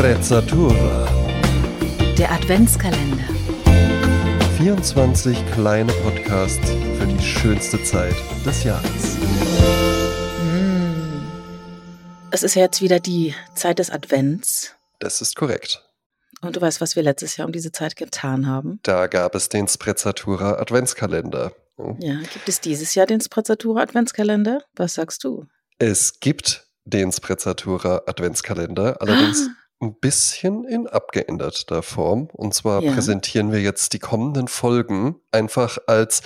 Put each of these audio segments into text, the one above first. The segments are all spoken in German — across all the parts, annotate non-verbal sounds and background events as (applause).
Sprezzatura. Der Adventskalender. 24 kleine Podcasts für die schönste Zeit des Jahres. Es ist ja jetzt wieder die Zeit des Advents. Das ist korrekt. Und du weißt, was wir letztes Jahr um diese Zeit getan haben? Da gab es den Sprezzatura Adventskalender. Ja, gibt es dieses Jahr den Sprezzatura Adventskalender? Was sagst du? Es gibt den Sprezzatura Adventskalender, allerdings Ah. Ein bisschen in abgeänderter Form. Und zwar Ja. präsentieren wir jetzt die kommenden Folgen einfach als,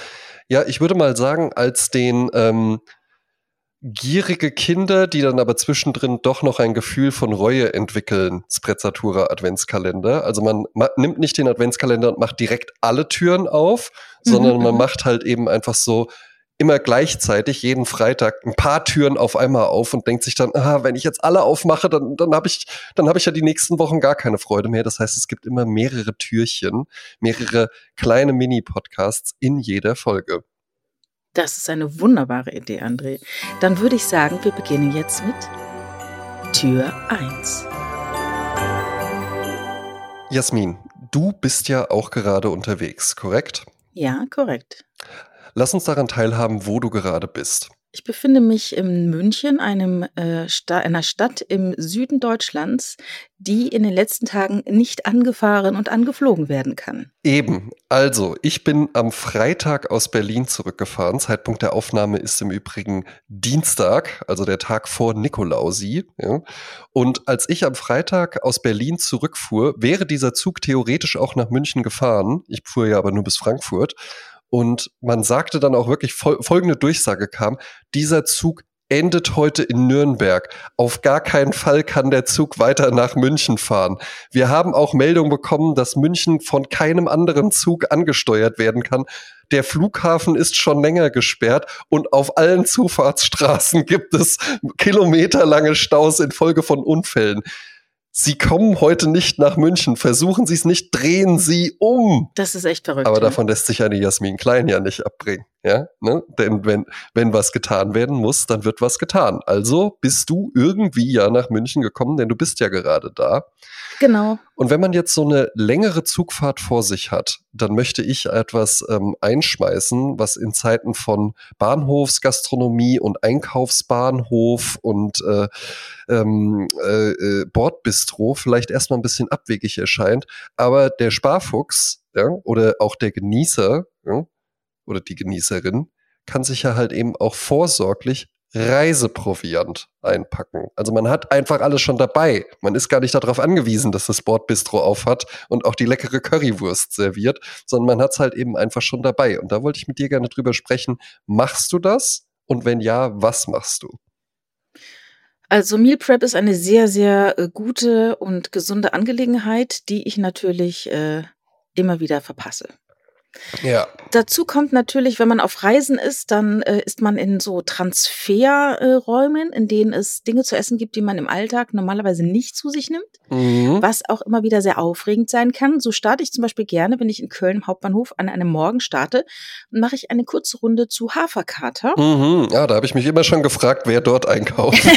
ja, ich würde mal sagen, als den ähm, gierige Kinder, die dann aber zwischendrin doch noch ein Gefühl von Reue entwickeln, Sprezzatura Adventskalender. Also man ma nimmt nicht den Adventskalender und macht direkt alle Türen auf, sondern Mhm, man macht halt eben einfach so immer gleichzeitig jeden Freitag ein paar Türen auf einmal auf und denkt sich dann, ah, wenn ich jetzt alle aufmache, dann, dann habe ich, dann habe ich ja die nächsten Wochen gar keine Freude mehr. Das heißt, es gibt immer mehrere Türchen, mehrere kleine Mini-Podcasts in jeder Folge. Das ist eine wunderbare Idee, André. Dann würde ich sagen, wir beginnen jetzt mit Tür 1. Jasmin, du bist ja auch gerade unterwegs, korrekt? Ja, korrekt. Lass uns daran teilhaben, wo du gerade bist. Ich befinde mich in München, einem, äh, Sta einer Stadt im Süden Deutschlands, die in den letzten Tagen nicht angefahren und angeflogen werden kann. Eben. Also, ich bin am Freitag aus Berlin zurückgefahren. Zeitpunkt der Aufnahme ist im Übrigen Dienstag, also der Tag vor Nikolausi. Ja. Und als ich am Freitag aus Berlin zurückfuhr, wäre dieser Zug theoretisch auch nach München gefahren. Ich fuhr ja aber nur bis Frankfurt. Und man sagte dann auch wirklich, fol folgende Durchsage kam, dieser Zug endet heute in Nürnberg. Auf gar keinen Fall kann der Zug weiter nach München fahren. Wir haben auch Meldung bekommen, dass München von keinem anderen Zug angesteuert werden kann. Der Flughafen ist schon länger gesperrt und auf allen Zufahrtsstraßen (laughs) gibt es kilometerlange Staus infolge von Unfällen. Sie kommen heute nicht nach München. Versuchen Sie es nicht, drehen Sie um. Das ist echt verrückt. Aber ne? davon lässt sich eine Jasmin Klein ja nicht abbringen. Ja, ne? Denn wenn, wenn was getan werden muss, dann wird was getan. Also bist du irgendwie ja nach München gekommen, denn du bist ja gerade da. Genau. Und wenn man jetzt so eine längere Zugfahrt vor sich hat, dann möchte ich etwas ähm, einschmeißen, was in Zeiten von Bahnhofsgastronomie und Einkaufsbahnhof und äh, ähm, äh, äh, Bordbistro vielleicht erstmal ein bisschen abwegig erscheint. Aber der Sparfuchs ja, oder auch der Genießer ja, oder die Genießerin kann sich ja halt eben auch vorsorglich Reiseproviant einpacken. Also man hat einfach alles schon dabei. Man ist gar nicht darauf angewiesen, dass das Bordbistro auf hat und auch die leckere Currywurst serviert, sondern man hat es halt eben einfach schon dabei. Und da wollte ich mit dir gerne drüber sprechen. Machst du das? Und wenn ja, was machst du? Also Meal Prep ist eine sehr, sehr äh, gute und gesunde Angelegenheit, die ich natürlich äh, immer wieder verpasse. Ja. Dazu kommt natürlich, wenn man auf Reisen ist, dann äh, ist man in so Transferräumen, in denen es Dinge zu essen gibt, die man im Alltag normalerweise nicht zu sich nimmt, Mhm. was auch immer wieder sehr aufregend sein kann. So starte ich zum Beispiel gerne, wenn ich in Köln im Hauptbahnhof an einem Morgen starte, mache ich eine kurze Runde zu Haferkater. Mhm. Ja, da habe ich mich immer schon gefragt, wer dort einkauft. (laughs)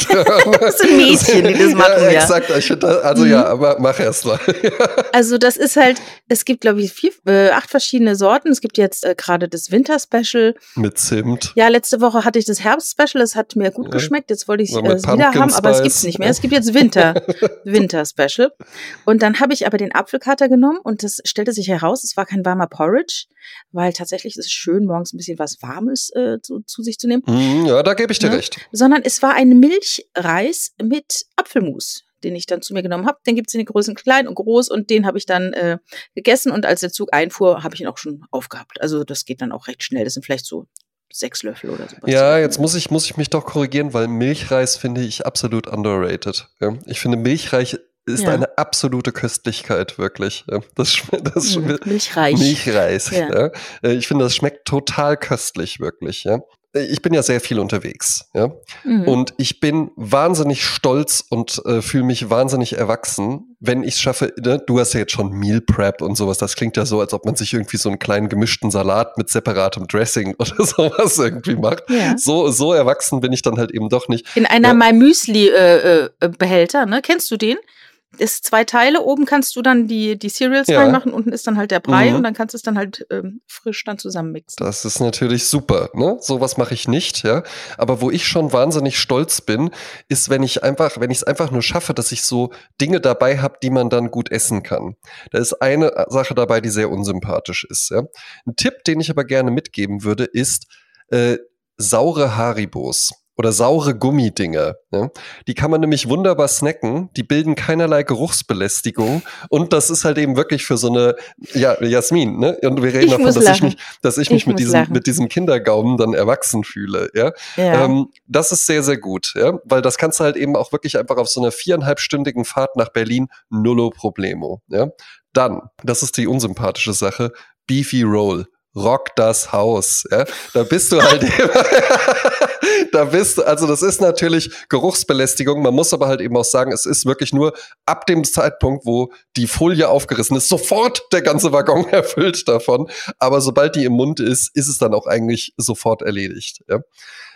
Das sind Mädchen, die das machen, ja. ja. Exakt. Also Mhm. ja, aber mach erst mal. (laughs) Also das ist halt, es gibt glaube ich vier, äh, acht verschiedene Sorten. Es gibt jetzt äh, gerade das Winter-Special. Mit Zimt. Ja, letzte Woche hatte ich das Herbst-Special, es hat mir gut Ja. geschmeckt. Jetzt wollte ich es äh, wieder haben, aber es Spice. gibt's nicht mehr. Es gibt jetzt Winter, (laughs) Winter-Special. Und dann habe ich aber den Apfelkater genommen und das stellte sich heraus, es war kein warmer Porridge, weil tatsächlich ist es schön, morgens ein bisschen was Warmes äh, zu, zu sich zu nehmen, Mhm, ja, da gebe ich dir Ne? recht. sondern es war ein Milchreis mit Apfelmus den ich dann zu mir genommen habe. Den gibt's in den Größen klein und groß und den habe ich dann äh, gegessen und als der Zug einfuhr, habe ich ihn auch schon aufgehabt. Also das geht dann auch recht schnell. Das sind vielleicht so sechs Löffel oder so. Ja, jetzt muss ich, muss ich mich doch korrigieren, weil Milchreis finde ich absolut underrated. Ja. Ich finde, Milchreis ist Ja. eine absolute Köstlichkeit, wirklich. Das, das schme- Milchreich. Milchreis. Ja. Ja. Äh, Ich finde, das schmeckt total köstlich, wirklich. Ja. Äh, Ich bin ja sehr viel unterwegs. Ja. Mhm. Und ich bin wahnsinnig stolz und äh, fühle mich wahnsinnig erwachsen, wenn ich es schaffe. Ne? Du hast ja jetzt schon Meal Prep und sowas. Das klingt ja so, als ob man sich irgendwie so einen kleinen gemischten Salat mit separatem Dressing (laughs) oder sowas irgendwie macht. Ja. So, so erwachsen bin ich dann halt eben doch nicht. In einer Ja. My Müsli äh, äh, Behälter, ne? Kennst du den? Ist zwei Teile. Oben kannst du dann die, die Cereals Ja. reinmachen, unten ist dann halt der Brei Mhm. und dann kannst du es dann halt ähm, frisch dann zusammenmixen. Das ist natürlich super, ne? Sowas mache ich nicht, ja. Aber wo ich schon wahnsinnig stolz bin, ist, wenn ich einfach, wenn ich es einfach nur schaffe, dass ich so Dinge dabei habe, die man dann gut essen kann. Da ist eine Sache dabei, die sehr unsympathisch ist. Ja? Ein Tipp, den ich aber gerne mitgeben würde, ist äh, saure Haribos oder saure Gummidinger. Ja? Die kann man nämlich wunderbar snacken. Die bilden keinerlei Geruchsbelästigung und das ist halt eben wirklich für so eine ja Jasmin. Ne? Und wir reden Ich davon, dass ich mich, dass ich Ich mich mit muss diesem lachen. mit diesem Kindergaumen dann erwachsen fühle. Ja? Ja. Ähm, das ist sehr, sehr gut, ja? weil das kannst du halt eben auch wirklich einfach auf so einer viereinhalbstündigen Fahrt nach Berlin nullo problemo. Ja? Dann, das ist die unsympathische Sache, Beefy Roll. Rock das Haus. Ja? Da bist du halt (laughs) eben, (laughs) da bist du, also das ist natürlich Geruchsbelästigung. Man muss aber halt eben auch sagen, es ist wirklich nur ab dem Zeitpunkt, wo die Folie aufgerissen ist, sofort der ganze Waggon (laughs) erfüllt davon. Aber sobald die im Mund ist, ist es dann auch eigentlich sofort erledigt. Ja?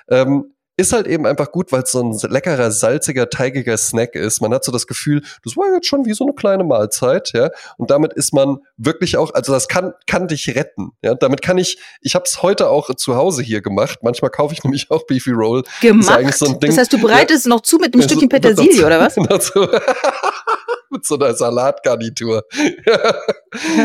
Ähm, ist halt eben einfach gut, weil es so ein leckerer, salziger, teigiger Snack ist. Man hat so das Gefühl, das war jetzt schon wie so eine kleine Mahlzeit, ja. Und damit ist man wirklich auch, also das kann, kann dich retten. Ja, damit kann ich, ich habe es heute auch zu Hause hier gemacht. Manchmal kaufe ich (laughs) nämlich auch Beefy Roll. Gemacht. so das heißt, du bereitest noch zu mit einem Stückchen so- Petersilie, oder was? (laughs) (laughs) Mit so, einer Salatgarnitur.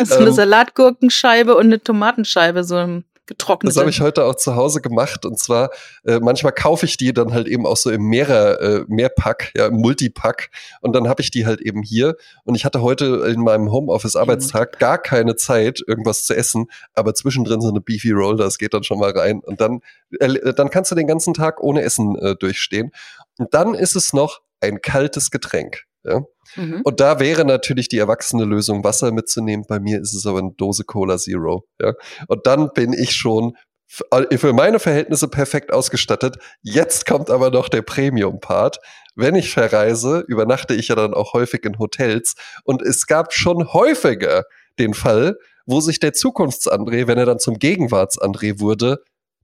so eine Ähm, Salatgurkenscheibe und eine Tomatenscheibe, so ein getrocknete. Das habe ich heute auch zu Hause gemacht. Und zwar, äh, manchmal kaufe ich die dann halt eben auch so im Mehrer, äh, Mehrpack, ja, im Multipack. Und dann habe ich die halt eben hier. Und ich hatte heute in meinem Homeoffice-Arbeitstag gar keine Zeit, irgendwas zu essen. Aber zwischendrin so eine Beefy Roll, das geht dann schon mal rein. Und dann, äh, dann kannst du den ganzen Tag ohne Essen äh, durchstehen. Und dann ist es noch ein kaltes Getränk. Ja? Mhm. Und da wäre natürlich die erwachsene Lösung, Wasser mitzunehmen. Bei mir ist es aber eine Dose Cola Zero. Ja? Und dann bin ich schon für meine Verhältnisse perfekt ausgestattet. Jetzt kommt aber noch der Premium-Part. Wenn ich verreise, übernachte ich ja dann auch häufig in Hotels. Und es gab schon häufiger den Fall, wo sich der Zukunfts-André, wenn er dann zum Gegenwarts-André wurde,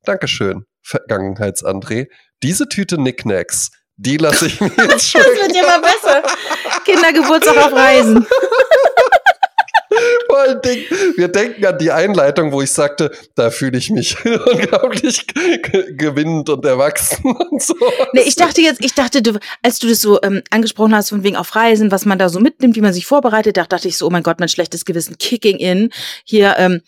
Dankeschön, Vergangenheits-André, diese Tüte Knickknacks, die lasse ich mir (laughs) jetzt Das schmecken. wird immer besser. Kindergeburtstag auf Reisen. Wir denken an die Einleitung, wo ich sagte, da fühle ich mich (laughs) unglaublich ge- gewinnend und erwachsen (laughs) und so. Nee, ich dachte jetzt, ich dachte, du, als du das so ähm, angesprochen hast, von wegen auf Reisen, was man da so mitnimmt, wie man sich vorbereitet, da dachte ich so, oh mein Gott, mein schlechtes Gewissen, kicking in. Hier, ähm,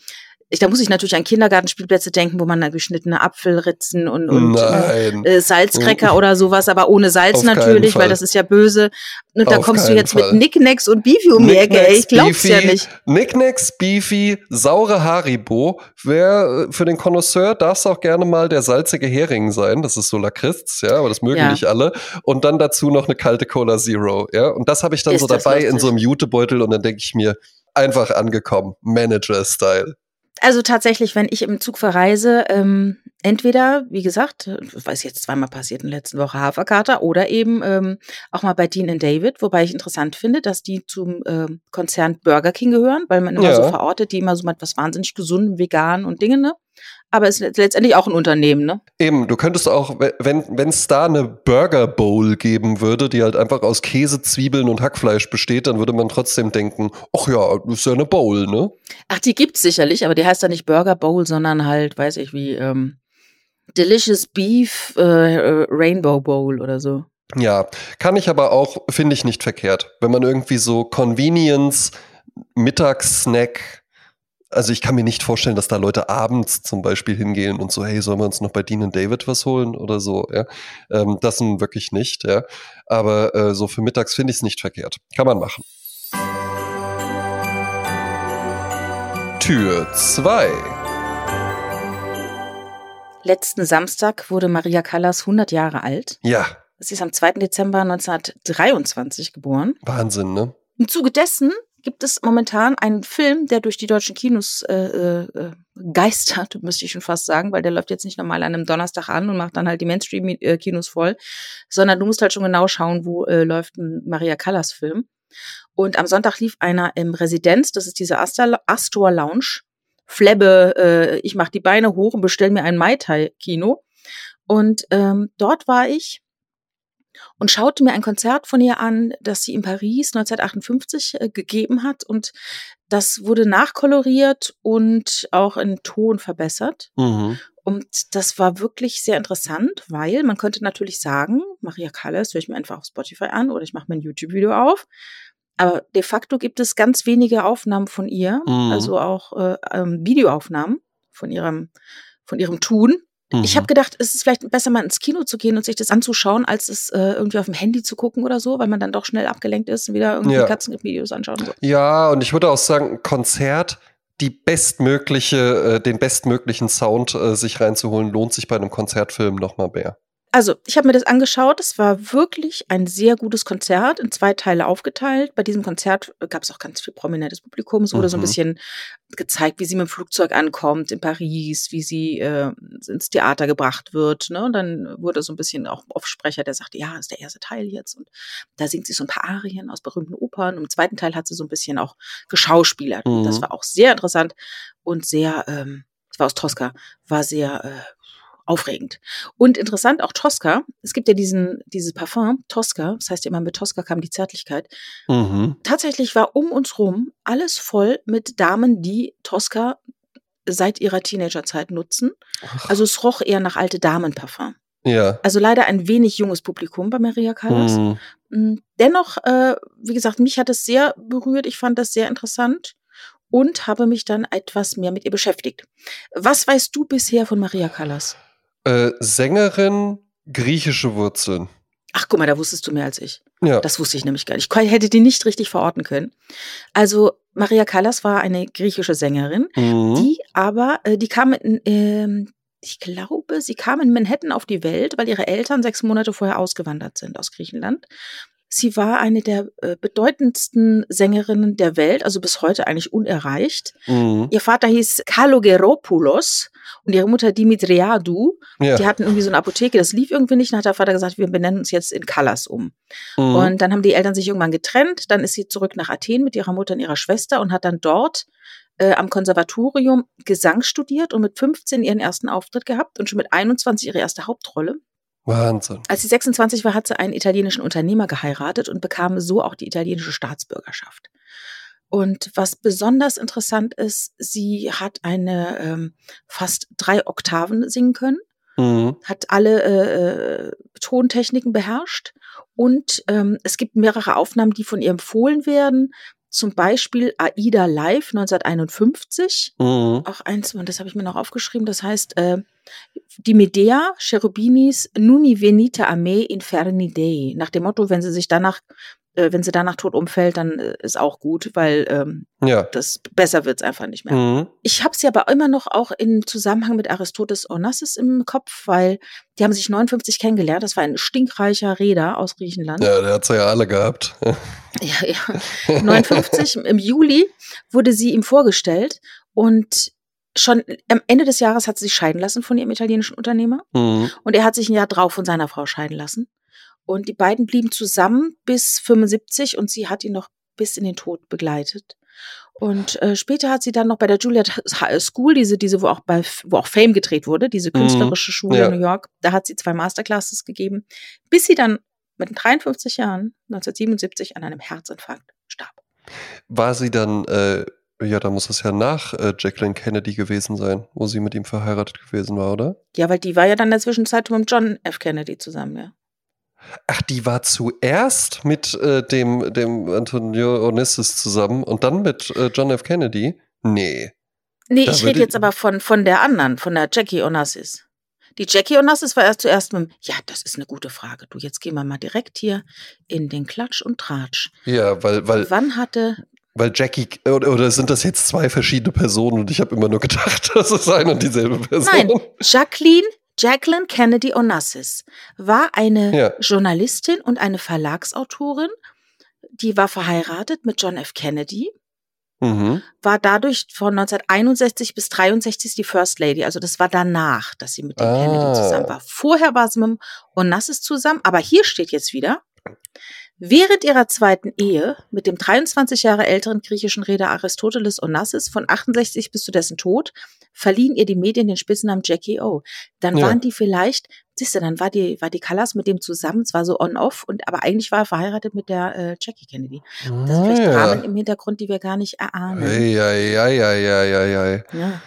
ich, da muss ich natürlich an Kindergartenspielplätze denken, wo man da geschnittene Apfelritzen und, und äh, Salzcracker oder sowas, aber ohne Salz Auf natürlich, weil das ist ja böse. Und da Auf kommst du jetzt Fall. mit Nicknacks und Beefy um die Ecke, ey. Ich glaub's ja nicht. Knickknacks, Beefy, saure Haribo. Wer äh, für den Connoisseur darf es auch gerne mal der salzige Hering sein. Das ist so Lakritz, ja, aber das mögen Ja. nicht alle. Und dann dazu noch eine kalte Cola Zero, ja. Und das habe ich dann Ist so dabei in so einem Jutebeutel und dann denke ich mir, einfach angekommen. Manager-Style. Also tatsächlich, wenn ich im Zug verreise, ähm, entweder, wie gesagt, weiß jetzt zweimal passiert in der letzten Woche Haferkater oder eben ähm, auch mal bei Dean and David, wobei ich interessant finde, dass die zum ähm, Konzern Burger King gehören, weil man immer Ja. so verortet, die immer so mit was wahnsinnig gesundem, vegan und Dinge, ne? Aber es ist letztendlich auch ein Unternehmen, ne? Eben, du könntest auch, we- wenn es da eine Burger Bowl geben würde, die halt einfach aus Käse, Zwiebeln und Hackfleisch besteht, dann würde man trotzdem denken, ach ja, das ist ja eine Bowl, ne? Ach, die gibt's sicherlich, aber die heißt dann nicht Burger Bowl, sondern halt, weiß ich wie, ähm, Delicious Beef äh, äh, Rainbow Bowl oder so. Ja, kann ich aber auch, finde ich nicht verkehrt. Wenn man irgendwie so Convenience, Mittagssnack, also ich kann mir nicht vorstellen, dass da Leute abends zum Beispiel hingehen und so, hey, sollen wir uns noch bei Dean und David was holen oder so, ja. Ähm, das nun wirklich nicht, ja. Aber äh, so für mittags finde ich es nicht verkehrt. Kann man machen. Tür 2. Letzten Samstag wurde Maria Callas 100 Jahre alt. Ja, Sie ist am 2. Dezember 1923 geboren. Wahnsinn, ne? Im Zuge dessen gibt es momentan einen Film, der durch die deutschen Kinos äh, äh, geistert, (laughs) müsste ich schon fast sagen, weil der läuft jetzt nicht normal an einem Donnerstag an und macht dann halt die Mainstream-Kinos voll, sondern du musst halt schon genau schauen, wo äh, läuft ein Maria Callas Film. Und am Sonntag lief einer im Residenz, das ist diese Astor, Astor Lounge, Flebbe, äh, ich mach die Beine hoch und bestell mir ein Mai Tai Kino. Und ähm, dort war ich und schaute mir ein Konzert von ihr an, das sie in Paris 1958 äh, gegeben hat. Und das wurde nachkoloriert und auch in Ton verbessert. Mhm. Und das war wirklich sehr interessant, weil man könnte natürlich sagen, Maria Callas höre ich mir einfach auf Spotify an oder ich mache mir ein YouTube-Video auf. Aber de facto gibt es ganz wenige Aufnahmen von ihr, Mhm. also auch äh, ähm, Videoaufnahmen von ihrem, von ihrem Tun. Ich Mhm. habe gedacht, es ist vielleicht besser, mal ins Kino zu gehen und sich das anzuschauen, als es äh, irgendwie auf dem Handy zu gucken oder so, weil man dann doch schnell abgelenkt ist und wieder irgendwie Ja. Katzenvideos anschauen. und So. Ja, und ich würde auch sagen, ein Konzert, die bestmögliche, äh, den bestmöglichen Sound äh, sich reinzuholen, lohnt sich bei einem Konzertfilm noch mal mehr. Also, ich habe mir das angeschaut. Es war wirklich ein sehr gutes Konzert, in zwei Teile aufgeteilt. Bei diesem Konzert gab es auch ganz viel prominentes Publikum. Es wurde so ein Mhm. bisschen gezeigt, wie sie mit dem Flugzeug ankommt in Paris, wie sie äh, ins Theater gebracht wird. Ne? Und dann wurde so ein bisschen auch Aufsprecher, der sagte, ja, das ist der erste Teil jetzt. Und da singt sie so ein paar Arien aus berühmten Opern. Und im zweiten Teil hat sie so ein bisschen auch geschauspielert. Und das Mhm. war auch sehr interessant und sehr, ähm, es war aus Tosca, war sehr äh, aufregend. Und interessant, auch Tosca, es gibt ja diesen, dieses Parfum, Tosca, das heißt ja immer mit Tosca kam die Zärtlichkeit. Mhm. Tatsächlich war um uns rum alles voll mit Damen, die Tosca seit ihrer Teenagerzeit nutzen. Ach, Also es roch eher nach alte Damenparfum. ja. Also leider ein wenig junges Publikum bei Maria Callas. Mhm. Mm, Dennoch, äh, wie gesagt, mich hat es sehr berührt. Ich fand das sehr interessant und habe mich dann etwas mehr mit ihr beschäftigt. Was weißt du bisher von Maria Callas? Äh, Sängerin, griechische Wurzeln. Ach, guck mal, da wusstest du mehr als ich. Ja. Das wusste ich nämlich gar nicht. Ich hätte die nicht richtig verorten können. Also, Maria Callas war eine griechische Sängerin, Mhm. die aber, äh, die kam ähm, ich glaube, sie kam in Manhattan auf die Welt, weil ihre Eltern sechs Monate vorher ausgewandert sind aus Griechenland. Sie war eine der äh, bedeutendsten Sängerinnen der Welt, also bis heute eigentlich unerreicht. Mhm. Ihr Vater hieß Kalogeropoulos und ihre Mutter Dimitriadou. Ja. Die hatten irgendwie so eine Apotheke, das lief irgendwie nicht. Dann hat der Vater gesagt, wir benennen uns jetzt in Callas um. Mhm. Und dann haben die Eltern sich irgendwann getrennt. Dann ist sie zurück nach Athen mit ihrer Mutter und ihrer Schwester und hat dann dort äh, am Konservatorium Gesang studiert und mit 15 ihren ersten Auftritt gehabt und schon mit 21 ihre erste Hauptrolle. Wahnsinn. Als sie 26 war, hat sie einen italienischen Unternehmer geheiratet und bekam so auch die italienische Staatsbürgerschaft. Und was besonders interessant ist, sie hat eine ähm, fast drei Oktaven singen können Mhm. hat alle äh, äh, Tontechniken beherrscht und ähm, es gibt mehrere Aufnahmen, die von ihr empfohlen werden. Zum Beispiel Aida Live 1951. Mhm. Auch eins, und das habe ich mir noch aufgeschrieben, das heißt äh, die Medea Cherubinis Nuni venite a me inferni dei. Nach dem Motto, wenn sie sich danach, äh, wenn sie danach tot umfällt, dann äh, ist auch gut, weil ähm, Ja. das besser wird's einfach nicht mehr. Mhm. Ich habe sie aber immer noch auch im Zusammenhang mit Aristoteles Onassis im Kopf, weil die haben sich 59 kennengelernt. Das war ein stinkreicher Reeder aus Griechenland. Ja, der hat's ja alle gehabt. (laughs) Ja, ja. 59 im Juli wurde sie ihm vorgestellt und schon am Ende des Jahres hat sie sich scheiden lassen von ihrem italienischen Unternehmer Mhm. und er hat sich ein Jahr drauf von seiner Frau scheiden lassen. Und die beiden blieben zusammen bis 75 und sie hat ihn noch bis in den Tod begleitet. Und äh, später hat sie dann noch bei der Juilliard School, diese, diese, wo auch bei, wo auch Fame gedreht wurde, diese künstlerische Schule ja. in New York, da hat sie zwei Masterclasses gegeben, bis sie dann mit 53 Jahren, 1977, an einem Herzinfarkt starb. War sie dann, äh, ja, da muss es ja nach äh, Jacqueline Kennedy gewesen sein, wo sie mit ihm verheiratet gewesen war, oder? Ja, weil die war ja dann in der Zwischenzeit mit John F. Kennedy zusammen, ja. Ach, die war zuerst mit äh, dem, dem Antonio Onassis zusammen und dann mit äh, John F. Kennedy? Nee. Nee, Da ich rede jetzt aber von, von der anderen, von der Jackie Onassis. Die Jackie Onassis war erst zuerst mit, dem- ja, das ist eine gute Frage. Du, jetzt gehen wir mal direkt hier in den Klatsch und Tratsch. Ja, weil, weil, Wann hatte, weil Jackie, oder, oder sind das jetzt zwei verschiedene Personen und ich habe immer nur gedacht, (laughs) das ist eine und dieselbe Person. nein, Jacqueline, Jacqueline Kennedy Onassis war eine Ja. Journalistin und eine Verlagsautorin. Die war verheiratet mit John F. Kennedy. Mhm. war dadurch von 1961 bis 63 die First Lady. Also das war danach, dass sie mit dem Ah. Kennedy zusammen war. Vorher war sie mit dem Onassis zusammen, aber hier steht jetzt wieder, Während ihrer zweiten Ehe mit dem 23 Jahre älteren griechischen Reeder Aristoteles Onassis von 68 bis zu dessen Tod verliehen ihr die Medien den Spitznamen Jackie O. Dann Ja. waren die vielleicht, siehst du, dann war die, war die Callas mit dem zusammen, zwar so on-off, und aber eigentlich war er verheiratet mit der äh, Jackie Kennedy. Das sind vielleicht Dramen im Hintergrund, die wir gar nicht erahnen. Eieieiei. Ja.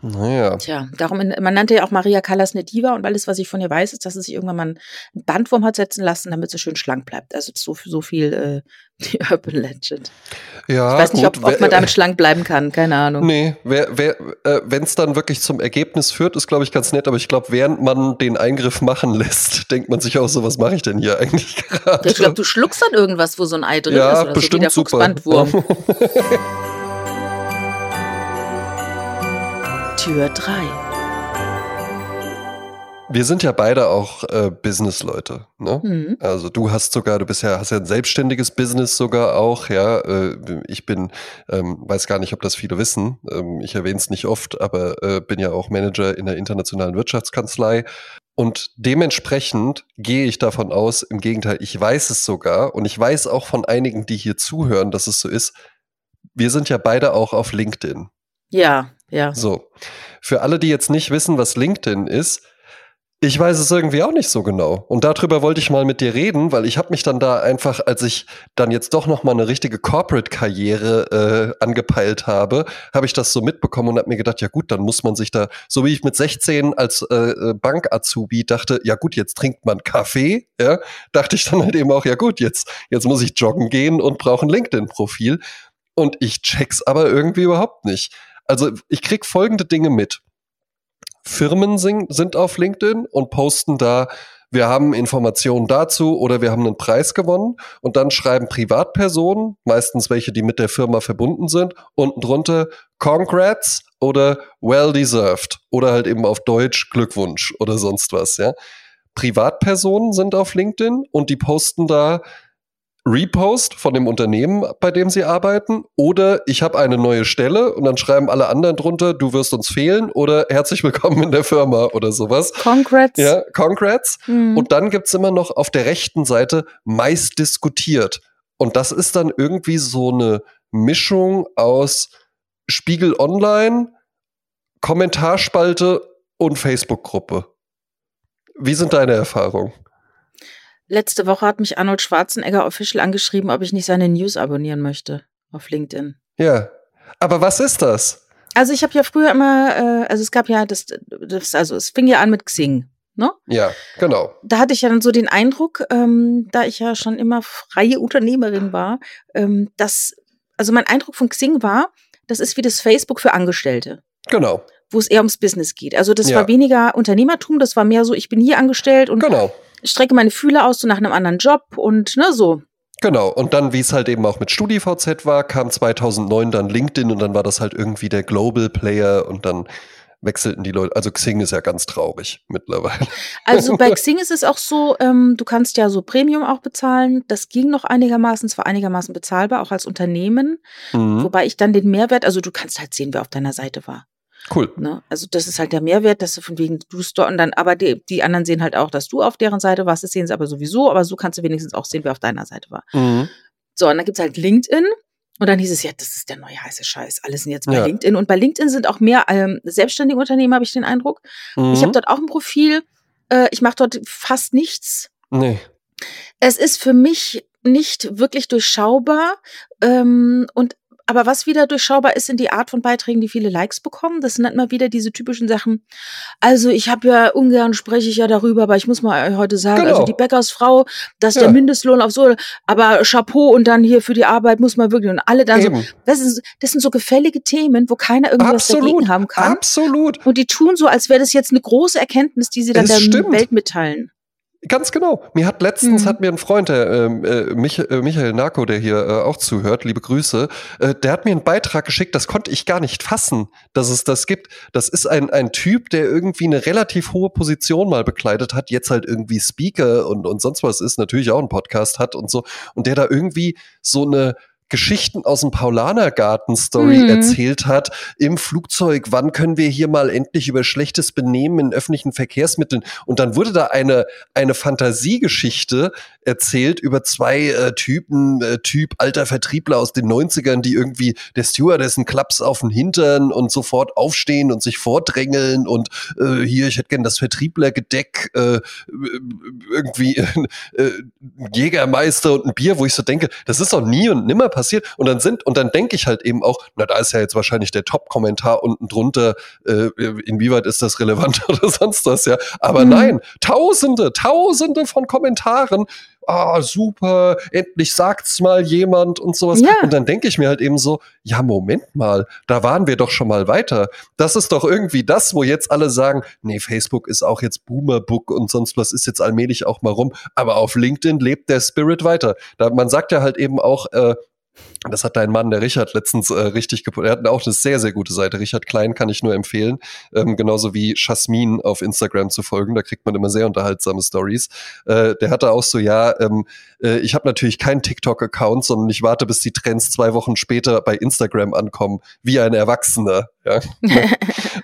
Naja. Tja, darum, in, man nannte ja auch Maria Callas eine Diva und alles, was ich von ihr weiß, ist, dass sie sich irgendwann mal einen Bandwurm hat setzen lassen, damit sie schön schlank bleibt. Also so, so viel äh, (laughs) die Urban Legend. Ja, ich weiß nicht, gut, ob, ob wer- man damit schlank bleiben kann, keine Ahnung. Nee, äh, wenn es dann wirklich zum Ergebnis führt, ist, glaube ich, ganz nett. Aber ich glaube, während man den Eingriff machen lässt, (laughs) denkt man sich auch so, was mache ich denn hier eigentlich gerade? Ich glaube, du schluckst dann irgendwas, wo so ein Ei drin ist ja, oder bestimmt so, wie der super. Fuchsbandwurm. (laughs) Tür 3. Wir sind ja beide auch äh, Businessleute, ne? Hm. Also du hast sogar, du bist ja, hast ja ein selbstständiges Business sogar auch, ja. Äh, ich bin, ähm, weiß gar nicht, ob das viele wissen. Ähm, ich erwähne es nicht oft, aber äh, bin ja auch Manager in der internationalen Wirtschaftskanzlei. Und dementsprechend gehe ich davon aus, im Gegenteil, ich weiß es sogar und ich weiß auch von einigen, die hier zuhören, dass es so ist. Wir sind ja beide auch auf LinkedIn. Ja, ja. So. Für alle, die jetzt nicht wissen, was LinkedIn ist, ich weiß es irgendwie auch nicht so genau. Und darüber wollte ich mal mit dir reden, weil ich habe mich dann da einfach, als ich dann jetzt doch noch mal eine richtige Corporate-Karriere äh, angepeilt habe, habe ich das so mitbekommen und habe mir gedacht, ja gut, dann muss man sich da, so wie ich mit 16 als äh, äh, Bank-Azubi dachte, ja gut, jetzt trinkt man Kaffee, ja, dachte ich dann halt eben auch, ja gut, jetzt, jetzt muss ich joggen gehen und brauche ein LinkedIn-Profil. Und ich check's aber irgendwie überhaupt nicht. Also ich krieg folgende Dinge mit. Firmen sind auf LinkedIn und posten da, wir haben Informationen dazu oder wir haben einen Preis gewonnen und dann schreiben Privatpersonen, meistens welche, die mit der Firma verbunden sind, unten drunter Congrats oder Well deserved oder halt eben auf Deutsch Glückwunsch oder sonst was, ja. Privatpersonen sind auf LinkedIn und die posten da Repost von dem Unternehmen, bei dem sie arbeiten, oder ich habe eine neue Stelle und dann schreiben alle anderen drunter, du wirst uns fehlen oder herzlich willkommen in der Firma oder sowas. Congrats. Ja, congrats. Hm. Und dann gibt's immer noch auf der rechten Seite meist diskutiert. Und das ist dann irgendwie so eine Mischung aus Spiegel Online, Kommentarspalte und Facebook-Gruppe. Wie sind deine Erfahrungen? Letzte Woche hat mich Arnold Schwarzenegger official angeschrieben, ob ich nicht seine News abonnieren möchte auf LinkedIn. Ja. Aber was ist das? Also ich habe ja früher immer, äh, also es gab ja das, das, also es fing ja an mit Xing. Ne? Ja, genau. Da hatte ich ja dann so den Eindruck, ähm, da ich ja schon immer freie Unternehmerin war, ähm, dass, also mein Eindruck von Xing war, das ist wie das Facebook für Angestellte. Genau. wo es eher ums Business geht. Also das Ja. war weniger Unternehmertum, das war mehr so, ich bin hier angestellt und Genau. Strecke meine Fühler aus so nach einem anderen Job und ne, so. Genau, und dann, wie es halt eben auch mit StudiVZ war, kam 2009 dann LinkedIn und dann war das halt irgendwie der Global Player und dann wechselten die Leute. Also Xing ist ja ganz traurig mittlerweile. Also bei (laughs) Xing ist es auch so, ähm, du kannst ja so Premium auch bezahlen. Das ging noch einigermaßen, es war einigermaßen bezahlbar, auch als Unternehmen. Mhm. Wobei ich dann den Mehrwert, also du kannst halt sehen, wer auf deiner Seite war. Cool. Ne? Also das ist halt der Mehrwert, dass du von wegen du dort und dann, aber die, die anderen sehen halt auch, dass du auf deren Seite warst. Das sehen sie aber sowieso, aber so kannst du wenigstens auch sehen, wer auf deiner Seite war. Mhm. So, und dann gibt's halt LinkedIn. Und dann hieß es, ja, das ist der neue heiße Scheiß. Alle sind jetzt bei Ja. LinkedIn. Und bei LinkedIn sind auch mehr ähm, selbstständige Unternehmen, habe ich den Eindruck. Mhm. Ich habe dort auch ein Profil. Äh, ich mache dort fast nichts. Nee. Es ist für mich nicht wirklich durchschaubar. Ähm, und aber was wieder durchschaubar ist, sind die Art von Beiträgen, die viele Likes bekommen. Das sind dann immer wieder diese typischen Sachen. Also ich habe ja ungern spreche ich ja darüber, aber ich muss mal heute sagen, Genau. also die Bäckersfrau, dass Ja. der Mindestlohn auf so, aber Chapeau und dann hier für die Arbeit muss man wirklich und alle dann so. Das, ist, das sind so gefällige Themen, wo keiner irgendwas Absolut. dagegen haben kann. Absolut. Und die tun so, als wäre das jetzt eine große Erkenntnis, die sie dann Es der stimmt. Welt mitteilen. Ganz genau. Mir hat letztens Mhm. hat mir ein Freund, der ähm, äh, Mich äh, Michael Narko, der hier äh, auch zuhört, liebe Grüße, äh, der hat mir einen Beitrag geschickt, das konnte ich gar nicht fassen, dass es das gibt. Das ist ein, ein Typ, der irgendwie eine relativ hohe Position mal bekleidet hat, jetzt halt irgendwie Speaker und, und sonst was ist, natürlich auch einen Podcast hat und so, und der da irgendwie so eine Geschichten aus dem Paulanergarten-Story Mhm. erzählt hat im Flugzeug. Wann können wir hier mal endlich über schlechtes Benehmen in öffentlichen Verkehrsmitteln? Und dann wurde da eine, eine Fantasiegeschichte erzählt über zwei äh, Typen, äh, Typ alter Vertriebler aus den 90ern, die irgendwie der Stewardessen Klaps auf den Hintern und sofort aufstehen und sich vordrängeln und äh, hier, ich hätte gern das Vertrieblergedeck, äh, irgendwie (laughs) äh, Jägermeister und ein Bier, wo ich so denke, das ist doch nie und nimmer passiert. Und dann sind, und dann denke ich halt eben auch, na, da ist ja jetzt wahrscheinlich der Top-Kommentar unten drunter, äh, inwieweit ist das relevant (laughs) oder sonst was, ja. Aber Mhm. nein, tausende, tausende von Kommentaren. Ah, super, endlich sagt's mal jemand und sowas. Ja. Und dann denke ich mir halt eben so, ja, Moment mal, da waren wir doch schon mal weiter. Das ist doch irgendwie das, wo jetzt alle sagen, nee, Facebook ist auch jetzt Boomerbook und sonst was ist jetzt allmählich auch mal rum. Aber auf LinkedIn lebt der Spirit weiter. Da, man sagt ja halt eben auch, äh, das hat dein Mann, der Richard, letztens äh, richtig gepostet. Er hat auch eine sehr, sehr gute Seite. Richard Klein kann ich nur empfehlen. Ähm, genauso wie Jasmin auf Instagram zu folgen. Da kriegt man immer sehr unterhaltsame Stories. Äh, der hatte auch so, ja, ähm, äh, ich habe natürlich keinen TikTok-Account, sondern ich warte, bis die Trends zwei Wochen später bei Instagram ankommen, wie ein Erwachsener. Ja, (laughs) ja,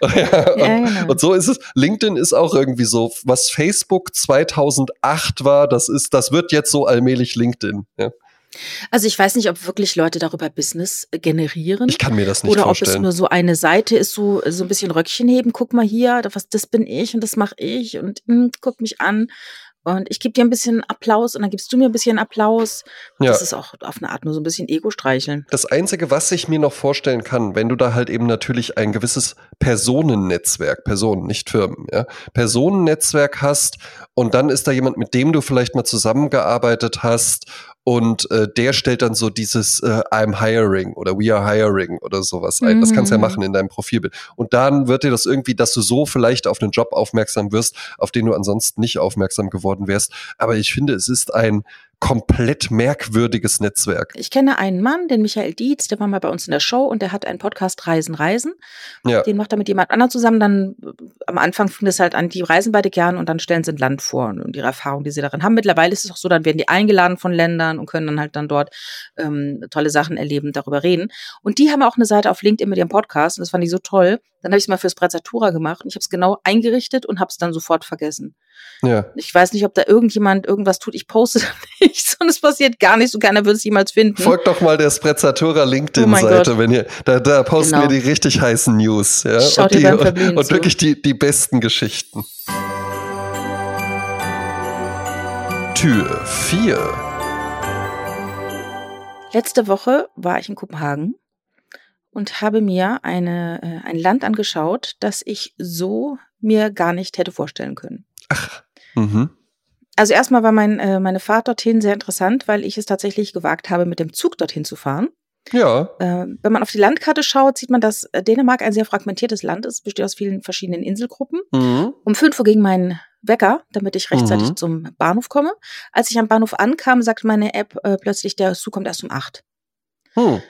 und, Ja, genau. und so ist es. LinkedIn ist auch irgendwie so, was Facebook 2008 war, das ist, das wird jetzt so allmählich LinkedIn. Ja. Also ich weiß nicht, ob wirklich Leute darüber Business generieren. Ich kann mir das nicht oder ob es vorstellen. nur so eine Seite ist, so, so ein bisschen Röckchen heben, guck mal hier, was, das bin ich und das mache ich und hm, guck mich an. Und ich gebe dir ein bisschen Applaus und dann gibst du mir ein bisschen Applaus. Ja. Das ist auch auf eine Art nur so ein bisschen Ego streicheln. Das Einzige, was ich mir noch vorstellen kann, wenn du da halt eben natürlich ein gewisses Personennetzwerk, Personen, nicht Firmen, ja, Personennetzwerk hast und dann ist da jemand, mit dem du vielleicht mal zusammengearbeitet hast und äh, der stellt dann so dieses äh, I'm hiring oder we are hiring oder sowas ein. Das kannst du ja Mhm. machen in deinem Profilbild. Und dann wird dir das irgendwie, dass du so vielleicht auf einen Job aufmerksam wirst, auf den du ansonsten nicht aufmerksam geworden wärst. Aber ich finde, es ist ein komplett merkwürdiges Netzwerk. Ich kenne einen Mann, den Michael Dietz, der war mal bei uns in der Show und der hat einen Podcast Reisen, Reisen. Ja. Den macht er mit jemand anderem zusammen. Dann äh, am Anfang fing es halt an, die reisen beide gern und dann stellen sie ein Land vor und, und ihre Erfahrungen, die sie darin haben. Mittlerweile ist es auch so, dann werden die eingeladen von Ländern und können dann halt dann dort ähm, tolle Sachen erleben, darüber reden. Und die haben auch eine Seite auf LinkedIn mit ihrem Podcast und das fand ich so toll. Dann habe ich es mal fürs Prezzatura gemacht und ich habe es genau eingerichtet und habe es dann sofort vergessen. Ja. Ich weiß nicht, ob da irgendjemand irgendwas tut. Ich poste (laughs) da nichts und es passiert gar nichts und keiner wird es jemals finden. Folgt doch mal der Sprezzatura Oh LinkedIn-Seite, Gott. wenn ihr, da, da posten Genau. wir die richtig heißen News, ja. Schaut und die, und, und wirklich die, die besten Geschichten. Tür 4. Letzte Woche war ich in Kopenhagen und habe mir eine, äh, ein Land angeschaut, das ich so mir gar nicht hätte vorstellen können. Mhm. Also erstmal war mein, äh, meine Fahrt dorthin sehr interessant, weil ich es tatsächlich gewagt habe, mit dem Zug dorthin zu fahren. Ja. Äh, wenn man auf die Landkarte schaut, sieht man, dass äh, Dänemark ein sehr fragmentiertes Land ist, besteht aus vielen verschiedenen Inselgruppen. Mhm. Um 5 Uhr ging mein Wecker, damit ich rechtzeitig Mhm. zum Bahnhof komme. Als ich am Bahnhof ankam, sagte meine App äh, plötzlich, der Zug kommt erst um 8. Hm.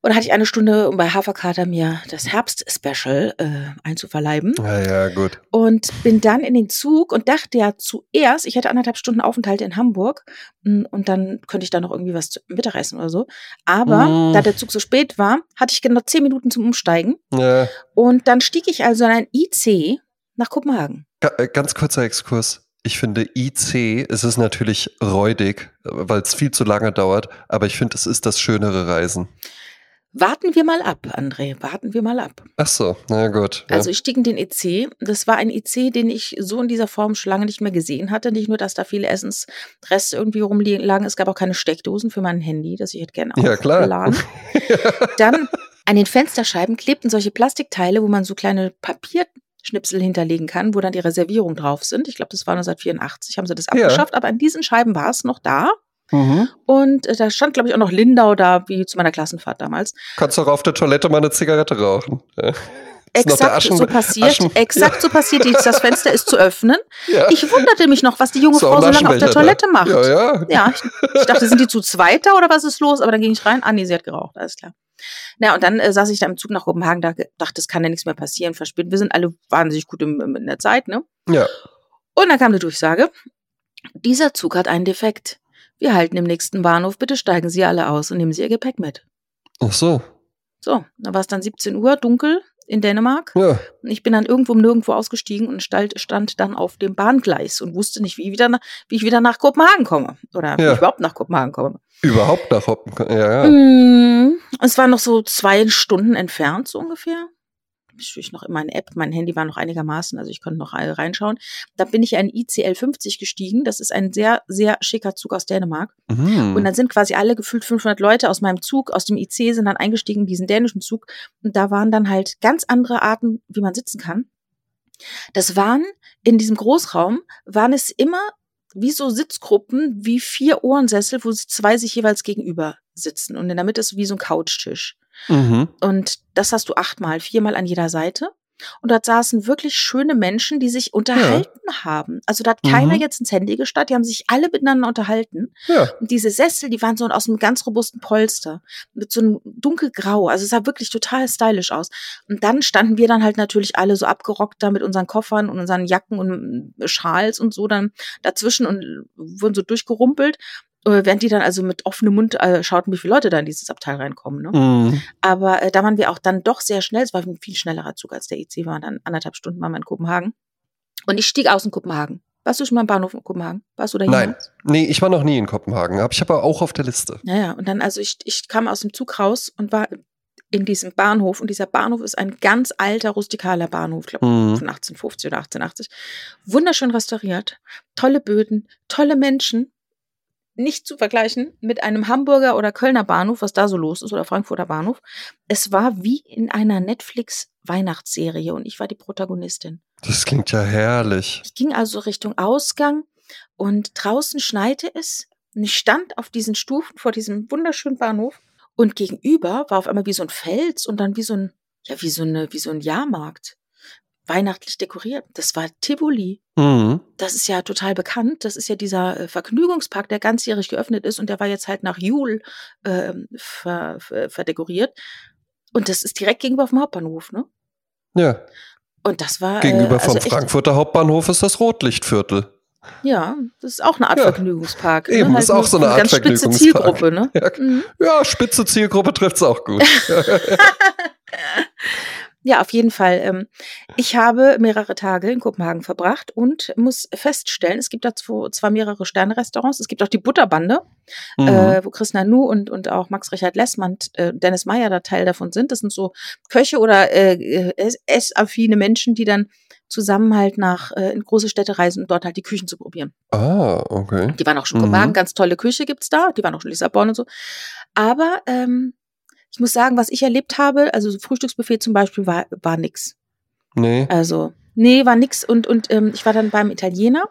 Und dann hatte ich eine Stunde, um bei Haferkater mir das Herbst-Special äh, einzuverleiben. Ja, ja, gut. Und bin dann in den Zug und dachte ja zuerst, ich hätte anderthalb Stunden Aufenthalt in Hamburg mm, und dann könnte ich da noch irgendwie was zu Mittagessen oder so. Aber Mm. da der Zug so spät war, hatte ich genau zehn Minuten zum Umsteigen. Ja. Und dann stieg ich also in ein IC nach Kopenhagen. Äh, ganz kurzer Exkurs. Ich finde IC, es ist natürlich räudig, weil es viel zu lange dauert, aber ich finde, es ist das schönere Reisen. Warten wir mal ab, André, warten wir mal ab. Ach so, na gut. Ja. Also ich stieg in den EC. Das war ein EC, den ich so in dieser Form schon lange nicht mehr gesehen hatte. Nicht nur, dass da viele Essensreste irgendwie rumlagen, es gab auch keine Steckdosen für mein Handy, das ich hätte gerne Ja, klar. (laughs) Dann an den Fensterscheiben klebten solche Plastikteile, wo man so kleine Papierschnipsel hinterlegen kann, wo dann die Reservierungen drauf sind. Ich glaube, das war 1984, haben sie das Ja. abgeschafft, aber an diesen Scheiben war es noch da. Mhm. Und äh, da stand, glaube ich, auch noch Lindau da, wie zu meiner Klassenfahrt damals. Kannst doch auf der Toilette mal eine Zigarette rauchen. Ja. Exakt so passiert. Aschen- exakt so passiert. Das Fenster ist zu öffnen. Ja. Ich wunderte mich noch, was die junge auch Frau so lange auf der Aschenbecher da. Toilette macht. Ja, ja. Ja, ich, ich dachte, sind die zu zweiter oder was ist los? Aber dann ging ich rein. Ah, nee, sie hat geraucht, alles klar. Na, und dann äh, saß ich da im Zug nach Kopenhagen, da dachte, es kann ja nichts mehr passieren, verspielt. Wir sind alle wahnsinnig gut im, im, in der Zeit, ne? Ja. Und dann kam die Durchsage, dieser Zug hat einen Defekt. Wir halten im nächsten Bahnhof, bitte steigen Sie alle aus und nehmen Sie Ihr Gepäck mit. Ach so. So, da war es dann 17 Uhr, dunkel in Dänemark. Ja. Und ich bin dann irgendwo um nirgendwo ausgestiegen und stand, dann auf dem Bahngleis und wusste nicht, wie, wieder, wie ich wieder nach Kopenhagen komme. Oder wie Ja. ich überhaupt nach Kopenhagen komme. Überhaupt nach Hoppen. Ja, ja. Mm, Es war noch so zwei Stunden entfernt, so ungefähr. Ich noch in meine App, mein Handy war noch einigermaßen, also ich konnte noch reinschauen. Da bin ich in ICL 50 gestiegen. Das ist ein sehr, sehr schicker Zug aus Dänemark. Mhm. Und dann sind quasi alle gefühlt 500 Leute aus meinem Zug, aus dem IC, sind dann eingestiegen in diesen dänischen Zug. Und da waren dann halt ganz andere Arten, wie man sitzen kann. Das waren, in diesem Großraum, waren es immer wie so Sitzgruppen, wie vier Ohrensessel, wo zwei sich jeweils gegenüber sitzen. Und in der Mitte ist wie so ein Couchtisch. Mhm. Und das hast du achtmal, viermal an jeder Seite. Und dort saßen wirklich schöne Menschen, die sich unterhalten haben. Also da hat keiner Mhm. jetzt ins Handy gestarrt, die haben sich alle miteinander unterhalten. Ja. Und diese Sessel, die waren so aus einem ganz robusten Polster. Mit so einem dunkelgrau. Also es sah wirklich total stylisch aus. Und dann standen wir dann halt natürlich alle so abgerockt da mit unseren Koffern und unseren Jacken und Schals und so dann dazwischen und wurden so durchgerumpelt. Äh, Während die dann also mit offenem Mund äh, schauten, wie viele Leute da in dieses Abteil reinkommen. Ne? Mhm. Aber äh, da waren wir auch dann doch sehr schnell. Es war ein viel schnellerer Zug als der IC. Wir waren dann anderthalb Stunden waren wir in Kopenhagen. Und ich stieg aus in Kopenhagen. Warst du schon mal im Bahnhof in Kopenhagen? Warst du da Nein. jemals? Nee, ich war noch nie in Kopenhagen, aber ich habe auch auf der Liste. Ja, ja. Und dann, also ich, ich kam aus dem Zug raus und war in diesem Bahnhof. Und dieser Bahnhof ist ein ganz alter, rustikaler Bahnhof, ich glaube Mhm. von 1850 oder 1880. Wunderschön restauriert, tolle Böden, tolle Menschen. Nicht zu vergleichen mit einem Hamburger oder Kölner Bahnhof, was da so los ist, oder Frankfurter Bahnhof. Es war wie in einer Netflix-Weihnachtsserie und ich war die Protagonistin. Das klingt ja herrlich. Ich ging also Richtung Ausgang und draußen schneite es. Und ich stand auf diesen Stufen vor diesem wunderschönen Bahnhof und gegenüber war auf einmal wie so ein Fels und dann wie so ein, ja, wie so eine, wie so ein Jahrmarkt. Weihnachtlich dekoriert. Das war Tivoli. Mhm. Das ist ja total bekannt. Das ist ja dieser äh, Vergnügungspark, der ganzjährig geöffnet ist und der war jetzt halt nach Jul ähm, ver, ver, verdekoriert. Und das ist direkt gegenüber vom Hauptbahnhof, ne? Ja. Und das war Gegenüber äh, also vom Frankfurter Hauptbahnhof ist das Rotlichtviertel. Ja, das ist auch eine Art Ja. Vergnügungspark. Eben, ne? ist auch so eine Art ganz spitze Vergnügungspark. Zielgruppe, ne? Ja, Mhm. ja spitze Zielgruppe trifft's auch gut. (laughs) (laughs) Ja, auf jeden Fall. Ähm, ich habe mehrere Tage in Kopenhagen verbracht und muss feststellen, es gibt dazu zwar mehrere Sterne-Restaurants, es gibt auch die Butterbande, Mhm. äh, wo Chris Nanu und, und auch Max Richard Lessmann, äh, Dennis Meyer da Teil davon sind. Das sind so Köche oder äh, äh, ess- essaffine Menschen, die dann zusammen halt nach äh, in große Städte reisen, um dort halt die Küchen zu probieren. ah, okay. Die waren auch schon Mhm. in Kopenhagen, ganz tolle Küche gibt's da, die waren auch schon in Lissabon und so. Aber ähm, ich muss sagen, was ich erlebt habe, also so Frühstücksbuffet zum Beispiel, war, war nix. Nee. Also, nee, war nix. Und, und ähm, ich war dann beim Italiener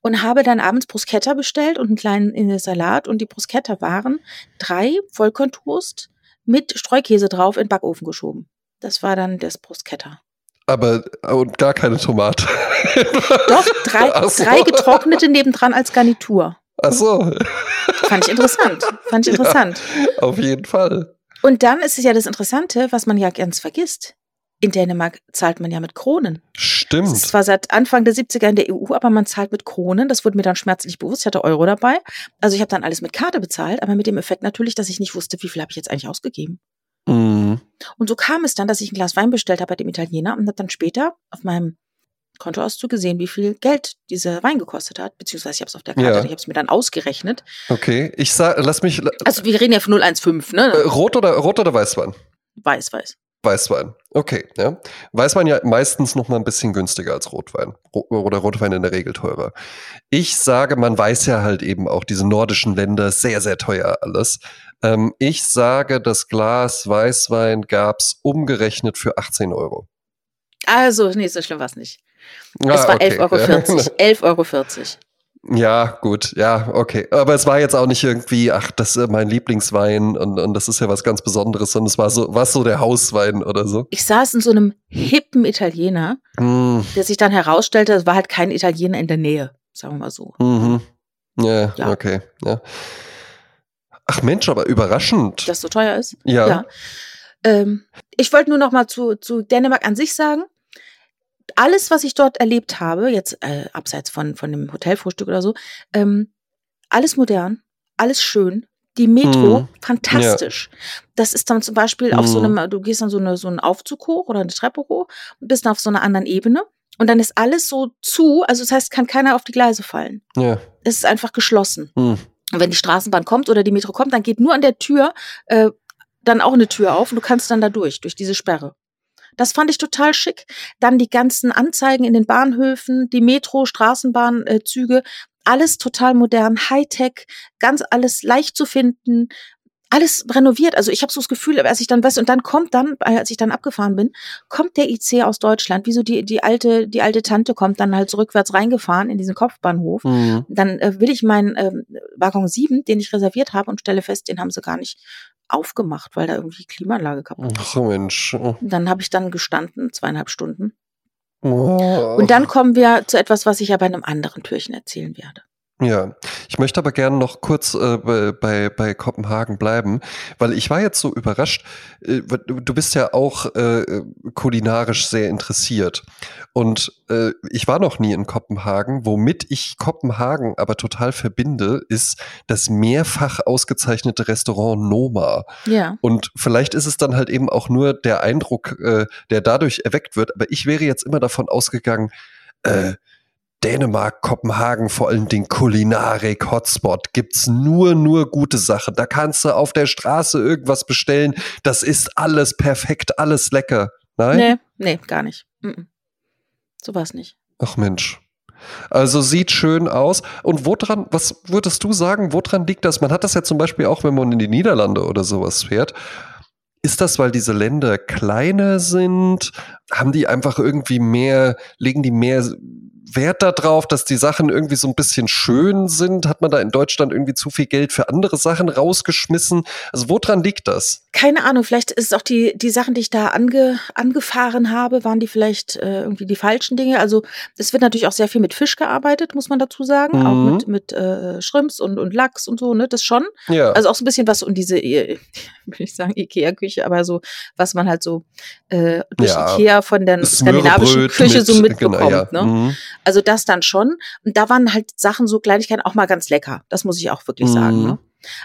und habe dann abends Bruschetta bestellt und einen kleinen äh, Salat. Und die Bruschetta waren drei Vollkorntoast mit Streukäse drauf in den Backofen geschoben. Das war dann das Bruschetta. Aber und gar keine Tomate. Doch, drei, (laughs) so. drei getrocknete nebendran als Garnitur. Ach so. Fand ich interessant. Fand ich (laughs) interessant. Auf jeden Fall. Und dann ist es ja das Interessante, was man ja ganz vergisst. In Dänemark zahlt man ja mit Kronen. Das ist Stimmt. zwar seit Anfang der 70er in der EU, aber man zahlt mit Kronen. Das wurde mir dann schmerzlich bewusst. Ich hatte Euro dabei. Also ich habe dann alles mit Karte bezahlt, aber mit dem Effekt natürlich, dass ich nicht wusste, wie viel habe ich jetzt eigentlich ausgegeben. Mhm. Und so kam es dann, dass ich ein Glas Wein bestellt habe bei dem Italiener und habe dann später auf meinem Kontoauszug gesehen, wie viel Geld dieser Wein gekostet hat. Beziehungsweise ich habe es auf der Karte, Ja. ich habe es mir dann ausgerechnet. Okay. Ich sag, lass mich. Äh, Also wir reden ja von 015, ne? rot oder rot oder Weißwein? Weiß, weiß. Weißwein. Okay, ja. Weißwein ja meistens noch mal ein bisschen günstiger als Rotwein. Ro oder Rotwein in der Regel teurer. Ich sage, man weiß ja halt eben auch, diese nordischen Länder, sehr, sehr teuer alles. Ähm, ich sage, das Glas Weißwein gab's umgerechnet für 18 Euro. Also, nee, so schlimm war es nicht. Ah, es war okay. 11,40 Euro. 11,40 (laughs) Euro. Ja, gut, ja, okay. Aber es war jetzt auch nicht irgendwie, ach, das ist mein Lieblingswein und, und das ist ja was ganz Besonderes, sondern es war so, was so der Hauswein oder so. Ich saß in so einem hippen Italiener, Mm, der sich dann herausstellte, es war halt kein Italiener in der Nähe, sagen wir mal so. mhm. Ja, Ja. okay. Ja. Ach Mensch, aber überraschend. Dass so teuer ist. ja. Ja. Ähm, ich wollte nur noch mal zu, zu Dänemark an sich sagen, alles, was ich dort erlebt habe, jetzt äh, abseits von, von dem Hotelfrühstück oder so, ähm, alles modern, alles schön. Die Metro, Mhm. fantastisch. Das ist dann zum Beispiel auf so Mhm. einem, du gehst dann so, eine, so einen Aufzug hoch oder eine Treppe hoch und bist dann auf so einer anderen Ebene. Und dann ist alles so zu, also das heißt, kann keiner auf die Gleise fallen. Ja. Es ist einfach geschlossen. Hm. Und wenn die Straßenbahn kommt oder die Metro kommt, dann geht nur an der Tür äh, dann auch eine Tür auf und du kannst dann da durch, durch diese Sperre. Das fand ich total schick. Dann die ganzen Anzeigen in den Bahnhöfen, die Metro, Straßenbahnzüge, äh, alles total modern, Hightech, ganz alles leicht zu finden, alles renoviert. Also ich habe so das Gefühl, als ich dann weiß und dann kommt dann, äh, als ich dann abgefahren bin, kommt der IC aus Deutschland, wie so die die alte die alte Tante kommt dann halt rückwärts reingefahren in diesen Kopfbahnhof Hm. dann äh, will ich meinen ähm, Waggon 7, den ich reserviert habe und stelle fest, den haben sie gar nicht aufgemacht, weil da irgendwie Klimaanlage kaputt ist. Ach Mensch. Dann habe ich dann gestanden, zweieinhalb Stunden. Oh. Und dann kommen wir zu etwas, was ich ja bei einem anderen Türchen erzählen werde. Ja, ich möchte aber gerne noch kurz äh, bei, bei, Kopenhagen bleiben, weil ich war jetzt so überrascht. Äh, du du bist ja auch äh, kulinarisch sehr interessiert. Und äh, ich war noch nie in Kopenhagen. Womit ich Kopenhagen aber total verbinde, ist das mehrfach ausgezeichnete Restaurant Noma. Ja. Und vielleicht ist es dann halt eben auch nur der Eindruck, äh, der dadurch erweckt wird. Aber ich wäre jetzt immer davon ausgegangen, äh, Dänemark, Kopenhagen, vor allem den Kulinarik, Hotspot, gibt's nur, nur gute Sachen. Da kannst du auf der Straße irgendwas bestellen. Das ist alles perfekt, alles lecker. Nein? Nee, nee, gar nicht. Mhm. So war es nicht. Ach Mensch. Also sieht schön aus. Und woran, was würdest du sagen, woran liegt das? Man hat das ja zum Beispiel auch, wenn man in die Niederlande oder sowas fährt. Ist das, weil diese Länder kleiner sind? Haben die einfach irgendwie mehr, legen die mehr Wert darauf, dass die Sachen irgendwie so ein bisschen schön sind? Hat man da in Deutschland irgendwie zu viel Geld für andere Sachen rausgeschmissen? Also woran liegt das? Keine Ahnung, vielleicht ist es auch die, die Sachen, die ich da ange, angefahren habe, waren die vielleicht äh, irgendwie die falschen Dinge. Also es wird natürlich auch sehr viel mit Fisch gearbeitet, muss man dazu sagen. Mhm. Auch mit, mit äh, Shrimps und, und Lachs und so, ne? Das schon. Ja. Also auch so ein bisschen was um diese, (laughs) will ich sagen, Ikea-Küche, aber so, was man halt so äh, durch Ja. Ikea von der skandinavischen Küche so mit- mitbekommt. genau, ja. ne? Mhm. Also das dann schon. Und da waren halt Sachen, so Kleinigkeiten auch mal ganz lecker. Das muss ich auch wirklich sagen. Mhm. Ne?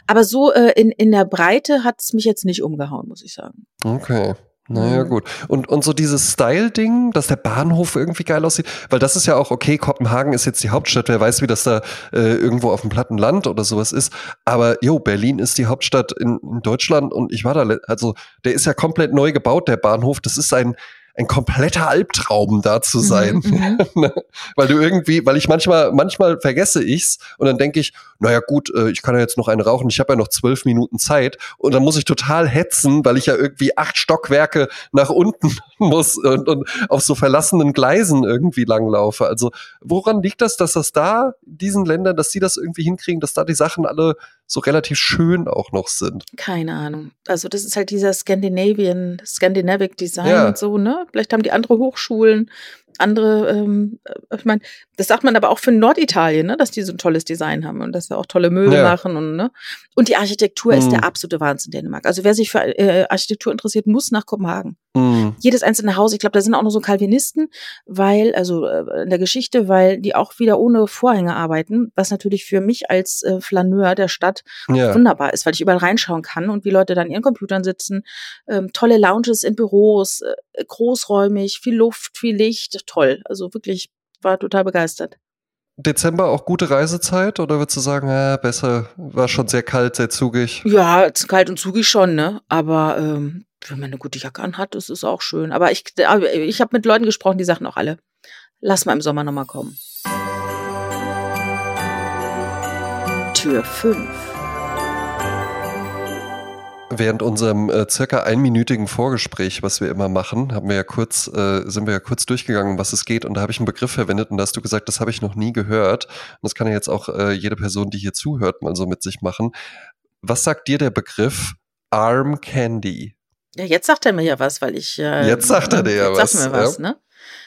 Aber so äh, in, in der Breite hat es mich jetzt nicht umgehauen, muss ich sagen. Okay. Naja, Mhm. gut. Und, und so dieses Style-Ding, dass der Bahnhof irgendwie geil aussieht, weil das ist ja auch, okay, Kopenhagen ist jetzt die Hauptstadt, wer weiß, wie das da äh, irgendwo auf dem platten Land oder sowas ist. Aber jo, Berlin ist die Hauptstadt in, in Deutschland und ich war da, also der ist ja komplett neu gebaut, der Bahnhof. Das ist ein, ein kompletter Albtraum, da zu sein. Mhm, mhm. (laughs) Ne? weil du irgendwie, weil ich manchmal, manchmal vergesse ich's und dann denke ich, naja gut, äh, ich kann ja jetzt noch eine rauchen, ich habe ja noch zwölf Minuten Zeit und dann muss ich total hetzen, weil ich ja irgendwie acht Stockwerke nach unten (laughs) muss und, und auf so verlassenen Gleisen irgendwie langlaufe. Also woran liegt das, dass das da, diesen Ländern, dass die das irgendwie hinkriegen, dass da die Sachen alle so relativ schön auch noch sind? Keine Ahnung. Also das ist halt dieser Scandinavian, Scandinavic Design Ja. und so, ne? Vielleicht haben die andere Hochschulen, andere, ähm, äh, ich meine, das sagt man aber auch für Norditalien, ne, dass die so ein tolles Design haben und dass sie auch tolle Möbel Ja. machen und ne. Und die Architektur ist Mhm. der absolute Wahnsinn in Dänemark. Also wer sich für äh, Architektur interessiert, muss nach Kopenhagen. Mm, jedes einzelne Haus, ich glaube, da sind auch noch so Calvinisten, weil, also äh, in der Geschichte, weil die auch wieder ohne Vorhänge arbeiten, was natürlich für mich als äh, Flaneur der Stadt ja. wunderbar ist, weil ich überall reinschauen kann und wie Leute dann an ihren Computern sitzen, ähm, tolle Lounges in Büros, äh, großräumig, viel Luft, viel Licht, toll. Also wirklich, war total begeistert. Dezember auch gute Reisezeit oder würdest du sagen, ja, besser, war schon sehr kalt, sehr zugig? Ja, kalt und zugig schon, ne? Aber ähm, wenn man eine gute Jacke anhat, ist es auch schön. Aber ich, aber ich habe mit Leuten gesprochen, die sagen auch alle, lass mal im Sommer nochmal kommen. Tür 5. Während unserem äh, circa einminütigen Vorgespräch, was wir immer machen, haben wir ja kurz, äh, sind wir ja kurz durchgegangen, um was es geht. Und da habe ich einen Begriff verwendet und da hast du gesagt, das habe ich noch nie gehört. Und das kann ja jetzt auch äh, jede Person, die hier zuhört, mal so mit sich machen. Was sagt dir der Begriff Arm Candy? Ja, jetzt sagt er mir ja was, weil ich. Äh, Jetzt sagt er dir ja jetzt was, Sagt mir was, ja. ne?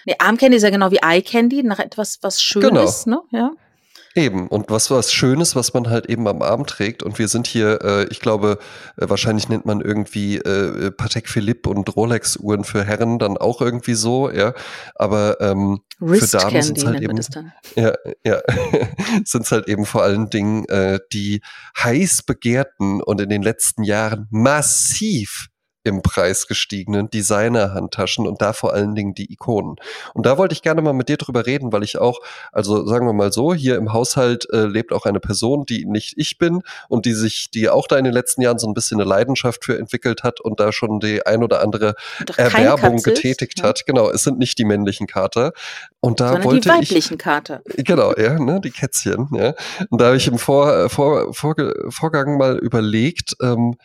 Nee, Arm Candy ist ja genau wie Eye Candy, nach etwas was Schönes, ne? Ja. Eben, und was was Schönes, was man halt eben am Arm trägt. Und wir sind hier, äh, ich glaube, äh, wahrscheinlich nennt man irgendwie äh, Patek Philippe und Rolex-Uhren für Herren dann auch irgendwie so, ja. Aber ähm, für Damen sind halt eben. Ja, ja, (laughs) sind es halt eben vor allen Dingen äh, die heiß begehrten und in den letzten Jahren massiv im Preis gestiegenen Designer-Handtaschen und da vor allen Dingen die Ikonen. Und da wollte ich gerne mal mit dir drüber reden, weil ich auch, also sagen wir mal so, hier im Haushalt äh, lebt auch eine Person, die nicht ich bin und die sich, die auch da in den letzten Jahren so ein bisschen eine Leidenschaft für entwickelt hat und da schon die ein oder andere Erwerbung getätigt hat. Genau, es sind nicht die männlichen Kater. Und da Sondern wollte die weiblichen ich, Kater. (laughs) Genau, ja, ne, die Kätzchen, ja. Und da habe ich im Vor, Vor, Vor, Vorgang mal überlegt, ähm,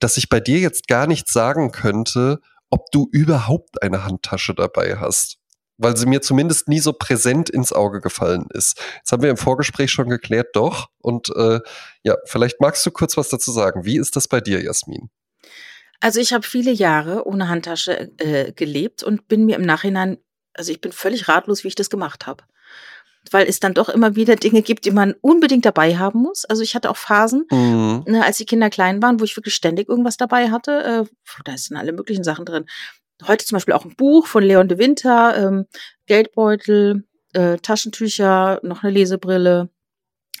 dass ich bei dir jetzt gar nicht sagen könnte, ob du überhaupt eine Handtasche dabei hast. Weil sie mir zumindest nie so präsent ins Auge gefallen ist. Jetzt haben wir im Vorgespräch schon geklärt, doch. Und äh, ja, vielleicht magst du kurz was dazu sagen. Wie ist das bei dir, Jasmin? Also ich habe viele Jahre ohne Handtasche äh, gelebt und bin mir im Nachhinein, also ich bin völlig ratlos, wie ich das gemacht habe weil es dann doch immer wieder Dinge gibt, die man unbedingt dabei haben muss. Also ich hatte auch Phasen, mhm. ne, als die Kinder klein waren, wo ich wirklich ständig irgendwas dabei hatte. Äh, da sind alle möglichen Sachen drin. Heute zum Beispiel auch ein Buch von Leon de Winter, ähm, Geldbeutel, äh, Taschentücher, noch eine Lesebrille.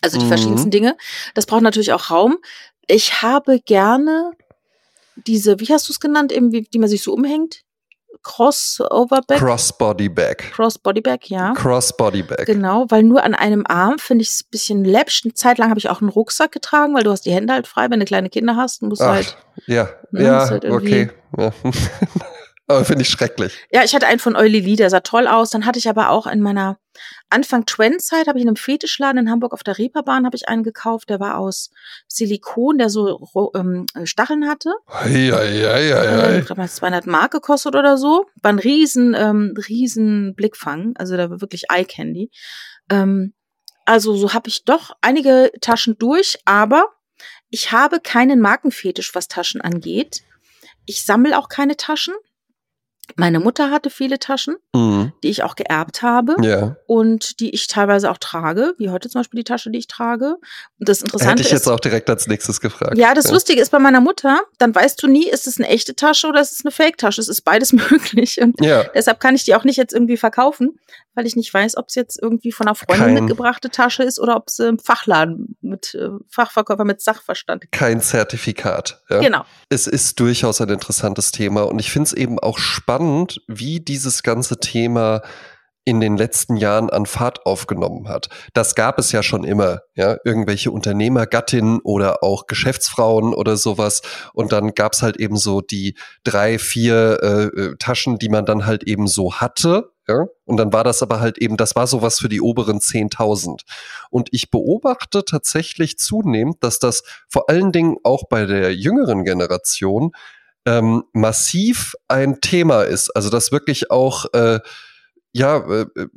Also die mhm. verschiedensten Dinge. Das braucht natürlich auch Raum. Ich habe gerne diese, wie hast du es genannt, eben, wie, die man sich so umhängt? Crossover Bag. Crossbody Bag. Crossbody Bag, ja. Crossbody Bag. Genau, weil nur an einem Arm finde ich es ein bisschen läppsch. Eine Zeit lang habe ich auch einen Rucksack getragen, weil du hast die Hände halt frei, wenn du kleine Kinder hast, musst du halt. Ja, ne, ja, halt okay. Ja. (laughs) Aber finde ich schrecklich. Ja, ich hatte einen von Eulili, der sah toll aus. Dann hatte ich aber auch in meiner Anfang Trend-Zeit habe ich in einem Fetischladen in Hamburg auf der Reeperbahn habe ich einen gekauft. Der war aus Silikon, der so ähm, Stacheln hatte. Ja, ja, ja, ja. Ich glaube, 200 Mark gekostet oder so. War ein riesen, ähm, riesen Blickfang. Also da war wirklich Eye Candy. Ähm, also so habe ich doch einige Taschen durch, aber ich habe keinen Markenfetisch, was Taschen angeht. Ich sammle auch keine Taschen. Meine Mutter hatte viele Taschen, mhm. die ich auch geerbt habe ja. und die ich teilweise auch trage, wie heute zum Beispiel die Tasche, die ich trage. Und das Interessante Hätte ich jetzt auch direkt als nächstes gefragt. Ja, das ja. Lustige ist bei meiner Mutter, dann weißt du nie, ist es eine echte Tasche oder ist es eine Fake-Tasche. Es ist beides (laughs) möglich und ja. deshalb kann ich die auch nicht jetzt irgendwie verkaufen, weil ich nicht weiß, ob es jetzt irgendwie von einer Freundin Kein, mitgebrachte Tasche ist oder ob es im Fachladen mit äh, Fachverkäufer mit Sachverstand. Kein Zertifikat. Genau. Es ist durchaus ein interessantes Thema und ich finde es eben auch spannend, wie dieses ganze Thema in den letzten Jahren an Fahrt aufgenommen hat. Das gab es ja schon immer, ja, irgendwelche Unternehmergattinnen oder auch Geschäftsfrauen oder sowas. Und dann gab es halt eben so die drei, vier äh, äh Taschen, die man dann halt eben so hatte, ja? Und dann war das aber halt eben, das war sowas für die oberen 10.000. Und ich beobachte tatsächlich zunehmend, dass das vor allen Dingen auch bei der jüngeren Generation ähm, massiv ein Thema ist. Also dass wirklich auch äh, ja, äh, äh,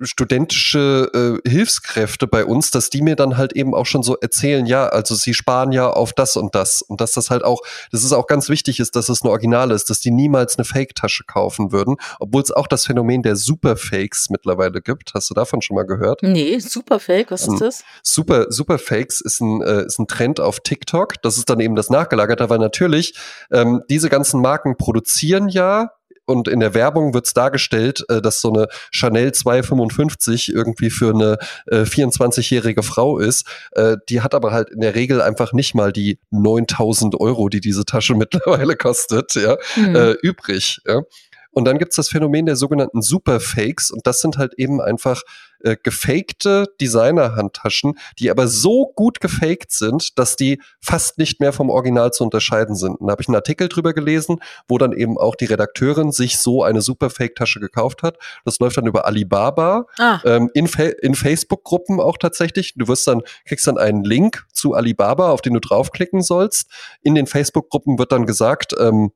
studentische äh, Hilfskräfte bei uns, dass die mir dann halt eben auch schon so erzählen, ja, also sie sparen ja auf das und das und dass das halt auch, dass es auch ganz wichtig ist, dass es eine Original ist, dass die niemals eine Fake-Tasche kaufen würden, obwohl es auch das Phänomen der Superfakes mittlerweile gibt. Hast du davon schon mal gehört? Nee, Superfake, was ist ähm, das? Super, Superfakes ist ein, äh, ist ein Trend auf TikTok. Das ist dann eben das Nachgelagerte, weil natürlich ähm, diese ganzen Marken produzieren ja und in der Werbung wird es dargestellt, äh, dass so eine Chanel 255 irgendwie für eine äh, 24-jährige Frau ist. Äh, die hat aber halt in der Regel einfach nicht mal die 9000 Euro, die diese Tasche (laughs) mittlerweile kostet, ja, mhm. übrig. Ja. Und dann gibt's das Phänomen der sogenannten Superfakes und das sind halt eben einfach äh, gefakte Designer-Handtaschen, die aber so gut gefaked sind, dass die fast nicht mehr vom Original zu unterscheiden sind. Und da habe ich einen Artikel drüber gelesen, wo dann eben auch die Redakteurin sich so eine Superfake-Tasche gekauft hat. Das läuft dann über Alibaba, ah. ähm, in, Fa in Facebook-Gruppen auch tatsächlich. Du wirst dann, kriegst dann einen Link zu Alibaba, auf den du draufklicken sollst. In den Facebook-Gruppen wird dann gesagt, ähm,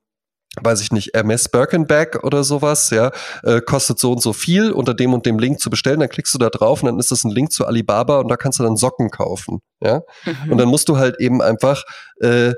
weiß ich nicht, MS Birkenback oder sowas, ja, äh, kostet so und so viel unter dem und dem Link zu bestellen, dann klickst du da drauf und dann ist das ein Link zu Alibaba und da kannst du dann Socken kaufen, ja. Mhm. Und dann musst du halt eben einfach äh,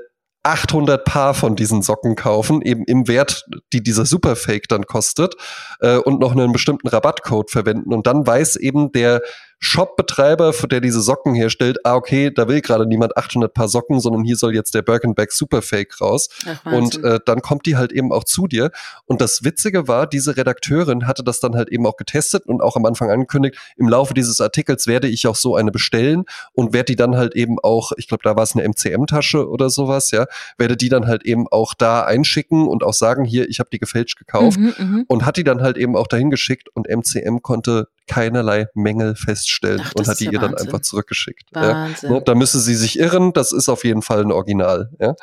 800 Paar von diesen Socken kaufen, eben im Wert, die dieser Superfake dann kostet, äh, und noch einen bestimmten Rabattcode verwenden. Und dann weiß eben der Shop-Betreiber, der diese Socken herstellt, ah, okay, da will gerade niemand 800 Paar Socken, sondern hier soll jetzt der Birkenback Superfake raus. Ach, und äh, dann kommt die halt eben auch zu dir. Und das Witzige war, diese Redakteurin hatte das dann halt eben auch getestet und auch am Anfang angekündigt, im Laufe dieses Artikels werde ich auch so eine bestellen und werde die dann halt eben auch, ich glaube, da war es eine MCM-Tasche oder sowas, ja, werde die dann halt eben auch da einschicken und auch sagen, hier, ich habe die gefälscht gekauft mhm, mhm, und hat die dann halt eben auch dahin geschickt und MCM konnte keinerlei Mängel feststellen Ach, und hat die ja ihr Wahnsinn. dann einfach zurückgeschickt. Wahnsinn. Ja. Da müsse sie sich irren, das ist auf jeden Fall ein Original. Ja.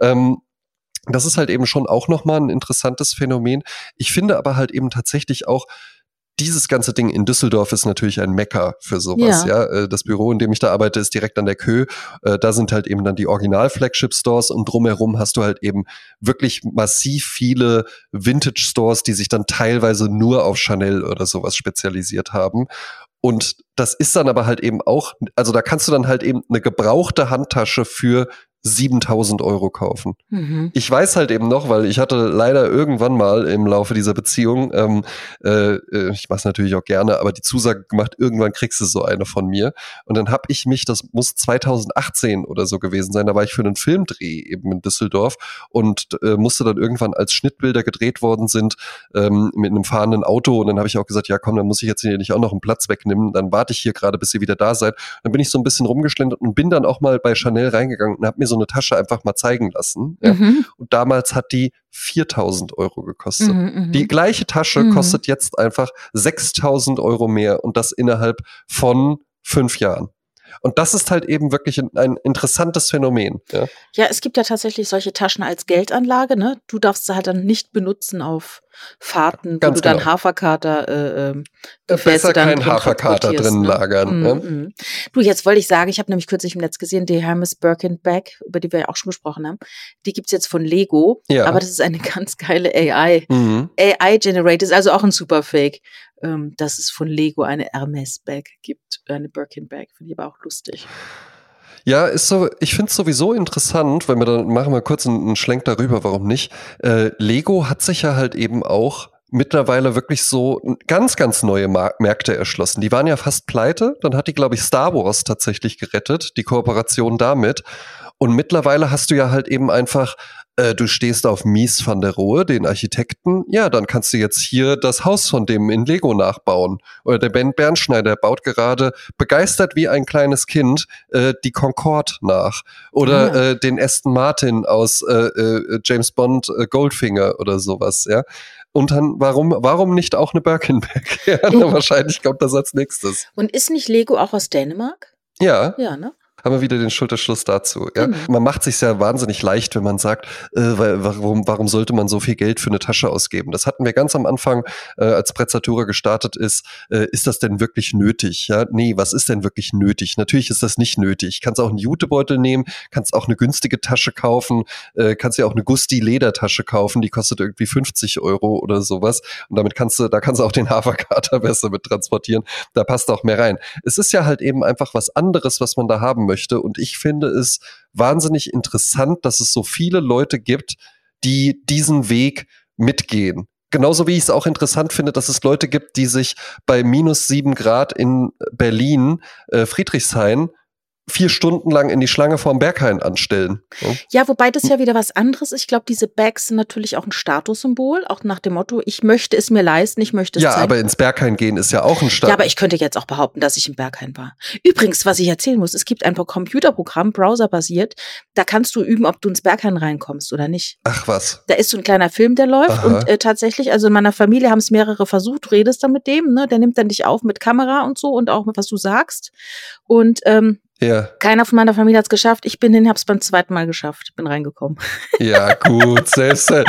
Ähm, das ist halt eben schon auch nochmal ein interessantes Phänomen. Ich finde aber halt eben tatsächlich auch, dieses ganze Ding in Düsseldorf ist natürlich ein Mecker für sowas. Ja. ja. Äh, das Büro, in dem ich da arbeite, ist direkt an der Kö. Äh, da sind halt eben dann die Original-Flagship-Stores und drumherum hast du halt eben wirklich massiv viele Vintage-Stores, die sich dann teilweise nur auf Chanel oder sowas spezialisiert haben. Und das ist dann aber halt eben auch, also da kannst du dann halt eben eine gebrauchte Handtasche für 7000 Euro kaufen. Mhm. Ich weiß halt eben noch, weil ich hatte leider irgendwann mal im Laufe dieser Beziehung, ähm, äh, äh ich mache es natürlich auch gerne, aber die Zusage gemacht, irgendwann kriegst du so eine von mir. Und dann habe ich mich, das muss 2018 oder so gewesen sein, da war ich für einen Filmdreh eben in Düsseldorf und äh, musste dann irgendwann als Schnittbilder gedreht worden sind ähm, mit einem fahrenden Auto. Und dann habe ich auch gesagt, ja komm, dann muss ich jetzt hier nicht auch noch einen Platz wegnehmen. Dann warte ich hier gerade, bis ihr wieder da seid. Dann bin ich so ein bisschen rumgeschlendert und bin dann auch mal bei Chanel reingegangen und habe mir so eine Tasche einfach mal zeigen lassen. Ja. Mhm. Und damals hat die 4000 Euro gekostet. Mhm, mhm, die gleiche Tasche mhm. kostet jetzt einfach 6000 Euro mehr und das innerhalb von fünf Jahren. Und das ist halt eben wirklich ein, ein interessantes Phänomen. Ja. ja, es gibt ja tatsächlich solche Taschen als Geldanlage. Ne? Du darfst sie halt dann nicht benutzen auf Fahrten, Ganz wo du genau. dann Haferkater äh, ähm, Gefäße dann kein Haferkater drin ne? lagern. Mm, ja. mm. Du, jetzt wollte ich sagen, ich habe nämlich kürzlich im Netz gesehen, die Hermes Birkin Bag, über die wir ja auch schon gesprochen haben, die gibt's jetzt von Lego, ja. aber das ist eine (laughs) ganz geile AI. Mhm. AI-Generated ist also auch ein Superfake, ähm, dass es von Lego eine Hermes Bag gibt, eine Birkin Bag, finde ich aber auch lustig. Ja, ist so, ich finde es sowieso interessant, wenn wir dann machen wir kurz einen, Schlenk darüber, warum nicht. Äh, Lego hat sich ja halt eben auch mittlerweile wirklich so ganz, ganz neue Mar Märkte erschlossen. Die waren ja fast pleite. Dann hat die, glaube ich, Star Wars tatsächlich gerettet, die Kooperation damit. Und mittlerweile hast du ja halt eben einfach äh, du stehst auf Mies van der Rohe, den Architekten, ja, dann kannst du jetzt hier das Haus von dem in Lego nachbauen. Oder der Ben Bernschneider baut gerade begeistert wie ein kleines Kind äh, die Concorde nach. Oder ja. äh, den Aston Martin aus äh, äh, James Bond äh, Goldfinger oder sowas, ja. Und dann, warum, warum nicht auch eine Birkenbeck? (laughs) ja, wahrscheinlich kommt das als nächstes. Und ist nicht Lego auch aus Dänemark? Ja. Ja, ne? Haben wir wieder den Schulterschluss dazu. Ja? Genau. Man macht sich ja wahnsinnig leicht, wenn man sagt, äh, warum, warum sollte man so viel Geld für eine Tasche ausgeben? Das hatten wir ganz am Anfang, äh, als Prezzatura gestartet ist. Äh, ist das denn wirklich nötig? Ja, nee, was ist denn wirklich nötig? Natürlich ist das nicht nötig. Kannst auch einen Jutebeutel nehmen, kannst auch eine günstige Tasche kaufen, äh, kannst ja auch eine Gusti-Ledertasche kaufen, die kostet irgendwie 50 Euro oder sowas. Und damit kannst du, da kannst du auch den (laughs) Haferkater besser mit transportieren. Da passt auch mehr rein. Es ist ja halt eben einfach was anderes, was man da haben möchte möchte. Und ich finde es wahnsinnig interessant, dass es so viele Leute gibt, die diesen Weg mitgehen. Genauso wie ich es auch interessant finde, dass es Leute gibt, die sich bei minus sieben Grad in Berlin, äh, Friedrichshain, vier Stunden lang in die Schlange vorm Berghain anstellen. Ja, ja wobei das ja wieder was anderes ist. Ich glaube, diese Bags sind natürlich auch ein Statussymbol, auch nach dem Motto, ich möchte es mir leisten, ich möchte es Ja, zeigen. aber ins Berghain gehen ist ja auch ein Status. Ja, aber ich könnte jetzt auch behaupten, dass ich im Berghain war. Übrigens, was ich erzählen muss, es gibt ein Computerprogramm, browserbasiert, da kannst du üben, ob du ins Berghain reinkommst oder nicht. Ach was. Da ist so ein kleiner Film, der läuft Aha. und äh, tatsächlich, also in meiner Familie haben es mehrere versucht, redest dann mit dem, ne, der nimmt dann dich auf mit Kamera und so und auch was du sagst und ähm, ja. Keiner von meiner Familie hat es geschafft. Ich bin hin, hab's beim zweiten Mal geschafft. Bin reingekommen. (laughs) Ja, gut, selbst. Äh,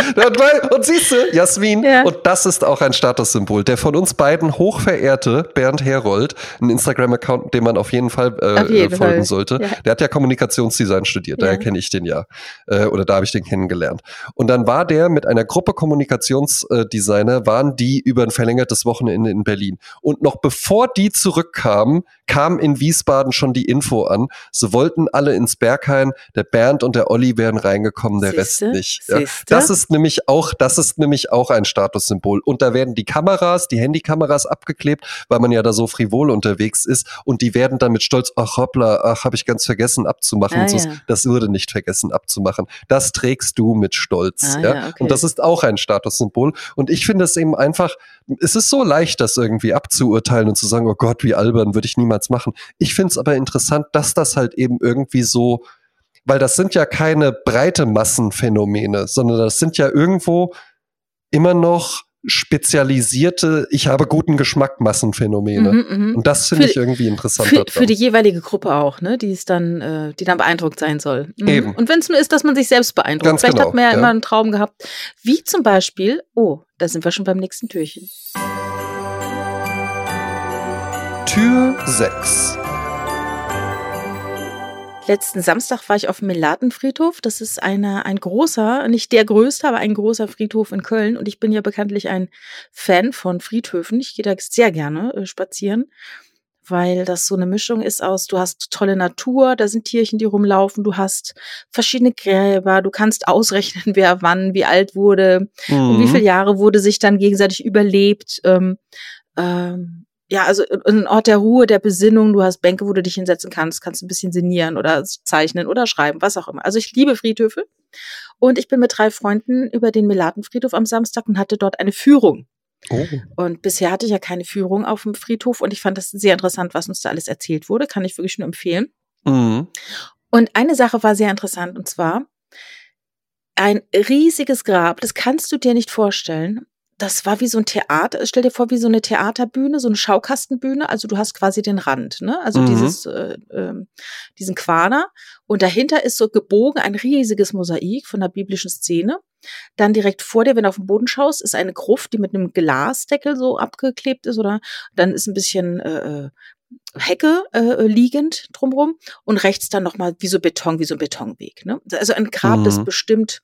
und siehst du, Jasmin, ja. und das ist auch ein Statussymbol. Der von uns beiden hochverehrte Bernd Herold, ein Instagram-Account, dem man auf jeden Fall äh, auf jeden folgen Fall. sollte, ja. der hat ja Kommunikationsdesign studiert, daher kenne ich den ja. Äh, oder da habe ich den kennengelernt. Und dann war der mit einer Gruppe Kommunikationsdesigner, waren die über ein verlängertes Wochenende in Berlin. Und noch bevor die zurückkamen, kam in Wiesbaden schon die Info An. Sie wollten alle ins Berghain, der Bernd und der Olli wären reingekommen, der Siehste? Rest nicht. Ja. Das ist nämlich auch, das ist nämlich auch ein Statussymbol. Und da werden die Kameras, die Handykameras abgeklebt, weil man ja da so frivol unterwegs ist. Und die werden dann mit Stolz, ach hoppla, ach, habe ich ganz vergessen abzumachen. Ah, so. ja. Das wurde nicht vergessen abzumachen. Das trägst du mit Stolz. Ah, ja. ja, okay. Und das ist auch ein Statussymbol. Und ich finde es eben einfach, es ist so leicht, das irgendwie abzuurteilen und zu sagen, oh Gott, wie albern, würde ich niemals machen. Ich finde es aber interessant, dass das halt eben irgendwie so, weil das sind ja keine breite Massenphänomene, sondern das sind ja irgendwo immer noch spezialisierte, ich habe guten Geschmack Massenphänomene. Mhm, mhm. Und das finde ich irgendwie interessant Für, für die jeweilige Gruppe auch, ne? Die ist dann, äh, die dann beeindruckt sein soll. Mhm. Eben. Und wenn es nur ist, dass man sich selbst beeindruckt. Ganz Vielleicht genau, hat man ja, ja. immer einen Traum gehabt. Wie zum Beispiel, oh, da sind wir schon beim nächsten Türchen. Tür 6. Letzten Samstag war ich auf dem Melatenfriedhof. Das ist eine, ein großer, nicht der größte, aber ein großer Friedhof in Köln. Und ich bin ja bekanntlich ein Fan von Friedhöfen. Ich gehe da sehr gerne äh, spazieren, weil das so eine Mischung ist aus, du hast tolle Natur, da sind Tierchen, die rumlaufen, du hast verschiedene Gräber, du kannst (laughs) ausrechnen, wer wann, wie alt wurde, und wie Mhm. viele Jahre wurde sich dann gegenseitig überlebt. Ähm, ähm, ja, also ein Ort der Ruhe, der Besinnung. Du hast Bänke, wo du dich hinsetzen kannst, kannst ein bisschen sinnieren oder zeichnen oder schreiben, was auch immer. Also ich liebe Friedhöfe. Und ich bin mit drei Freunden über den Melatenfriedhof am Samstag und hatte dort eine Führung. Oh. Und bisher hatte ich ja keine Führung auf dem Friedhof und ich fand das sehr interessant, was uns da alles erzählt wurde. Kann ich wirklich nur empfehlen. Mhm. Und eine Sache war sehr interessant und zwar ein riesiges Grab. Das kannst du dir nicht vorstellen. Das war wie so ein Theater. Stell dir vor, wie so eine Theaterbühne, so eine Schaukastenbühne. Also du hast quasi den Rand, ne? Also Mhm. dieses, äh, ähm, diesen Quader. Und dahinter ist so gebogen ein riesiges Mosaik von der biblischen Szene. Dann direkt vor dir, wenn du auf den Boden schaust, ist eine Gruft, die mit einem Glasdeckel so abgeklebt ist, oder dann ist ein bisschen äh, äh, Hecke äh, liegend drumrum und rechts dann nochmal wie so Beton, wie so ein Betonweg. Ne? Also ein Grab, das Mhm. bestimmt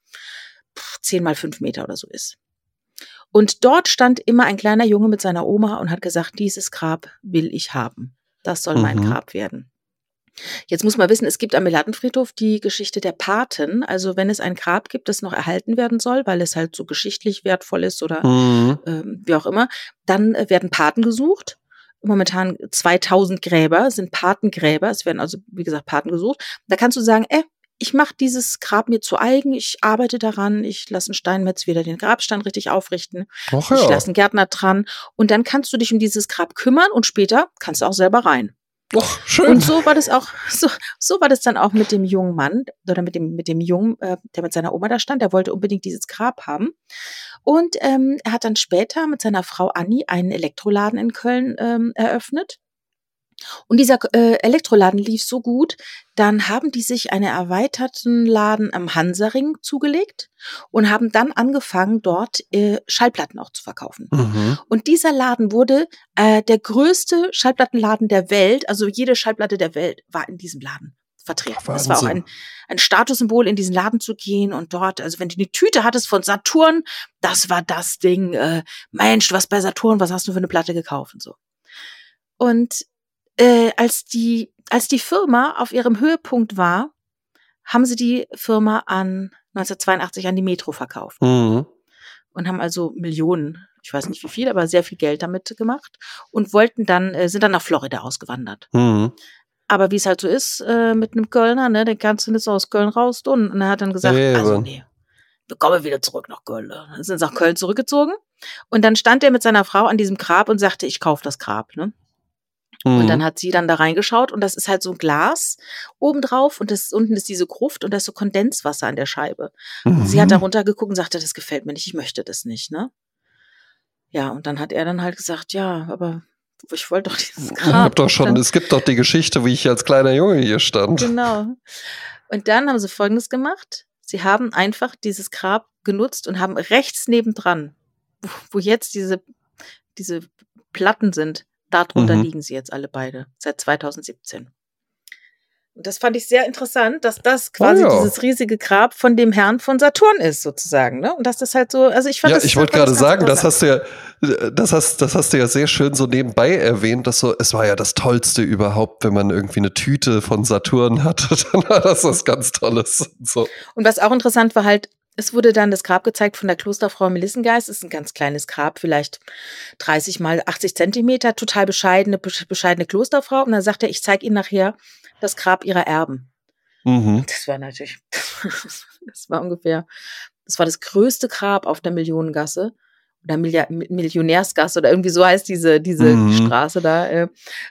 pff, 10 mal 5 Meter oder so ist. Und dort stand immer ein kleiner Junge mit seiner Oma und hat gesagt, dieses Grab will ich haben. Das soll mein Mhm. Grab werden. Jetzt muss man wissen, es gibt am Melatenfriedhof die Geschichte der Paten. Also wenn es ein Grab gibt, das noch erhalten werden soll, weil es halt so geschichtlich wertvoll ist oder Mhm. ähm, wie auch immer, dann äh, werden Paten gesucht. Momentan 2000 Gräber sind Patengräber. Es werden also, wie gesagt, Paten gesucht. Da kannst du sagen, äh, ich mache dieses Grab mir zu eigen, ich arbeite daran, ich lasse einen Steinmetz wieder den Grabstein richtig aufrichten, Ach ich ja. lasse einen Gärtner dran und dann kannst du dich um dieses Grab kümmern und später kannst du auch selber rein. Ach, schön. Und so war das auch, so, so war das dann auch mit dem jungen Mann oder mit dem, mit dem Jungen, äh, der mit seiner Oma da stand. Der wollte unbedingt dieses Grab haben. Und ähm, er hat dann später mit seiner Frau Anni einen Elektroladen in Köln ähm, eröffnet. Und dieser äh, Elektroladen lief so gut, dann haben die sich einen erweiterten Laden am Hansaring zugelegt und haben dann angefangen, dort äh, Schallplatten auch zu verkaufen. Mhm. Und dieser Laden wurde äh, der größte Schallplattenladen der Welt. Also jede Schallplatte der Welt war in diesem Laden vertreten. Ach, Es war auch ein, ein Statussymbol, in diesen Laden zu gehen und dort, also wenn du eine Tüte hattest von Saturn, das war das Ding. Äh, Mensch, du warst bei Saturn, was hast du für eine Platte gekauft und so. Und äh, als die als die Firma auf ihrem Höhepunkt war, haben sie die Firma an 1982 an die Metro verkauft Mhm. und haben also Millionen, ich weiß nicht wie viel, aber sehr viel Geld damit gemacht und wollten dann, äh, sind dann nach Florida ausgewandert. Mhm. Aber wie es halt so ist, äh, mit einem Kölner, ne, den kannst du nicht so aus Köln raus tun. Und er hat dann gesagt, Eben. also nee, wir kommen wieder zurück nach Köln. Dann sind sie nach Köln zurückgezogen. Und dann stand er mit seiner Frau an diesem Grab und sagte, ich kaufe das Grab, ne? Mhm. Und dann hat sie dann da reingeschaut und das ist halt so ein Glas obendrauf und das unten ist diese Gruft und da ist so Kondenswasser an der Scheibe. Und sie hat da Mhm. runtergeguckt und sagte, das gefällt mir nicht, ich möchte das nicht, ne? Ja, und dann hat er dann halt gesagt, ja, aber ich wollte doch dieses Ich Grab. hab doch schon, es gibt doch die Geschichte, wie ich als kleiner Junge hier stand. genau. Und dann haben sie Folgendes gemacht. Sie haben einfach dieses Grab genutzt und haben rechts nebendran, wo, wo jetzt diese, diese Platten sind, darunter Mhm. liegen sie jetzt alle beide, seit 2017. Und das fand ich sehr interessant, dass das quasi Oh ja. dieses riesige Grab von dem Herrn von Saturn ist, sozusagen. Ne? Und dass das halt so, also ich fand Ja, das ich wollte gerade sagen, das hast du ja, das hast, das hast du ja sehr schön so nebenbei erwähnt, dass so, es war ja das Tollste überhaupt, wenn man irgendwie eine Tüte von Saturn hatte, (laughs) dann war das was ganz Tolles. So. Und was auch interessant war halt, es wurde dann das Grab gezeigt von der Klosterfrau Melissengeist. Das ist ein ganz kleines Grab, vielleicht 30 mal 80 Zentimeter, total bescheidene, besch- bescheidene Klosterfrau. Und dann sagt er, ich zeige Ihnen nachher das Grab ihrer Erben. Mhm. Das war natürlich, (laughs) das war ungefähr, das war das größte Grab auf der Millionengasse oder Millia- Mi- Millionärsgasse oder irgendwie so heißt diese, diese Mhm. Straße da, äh,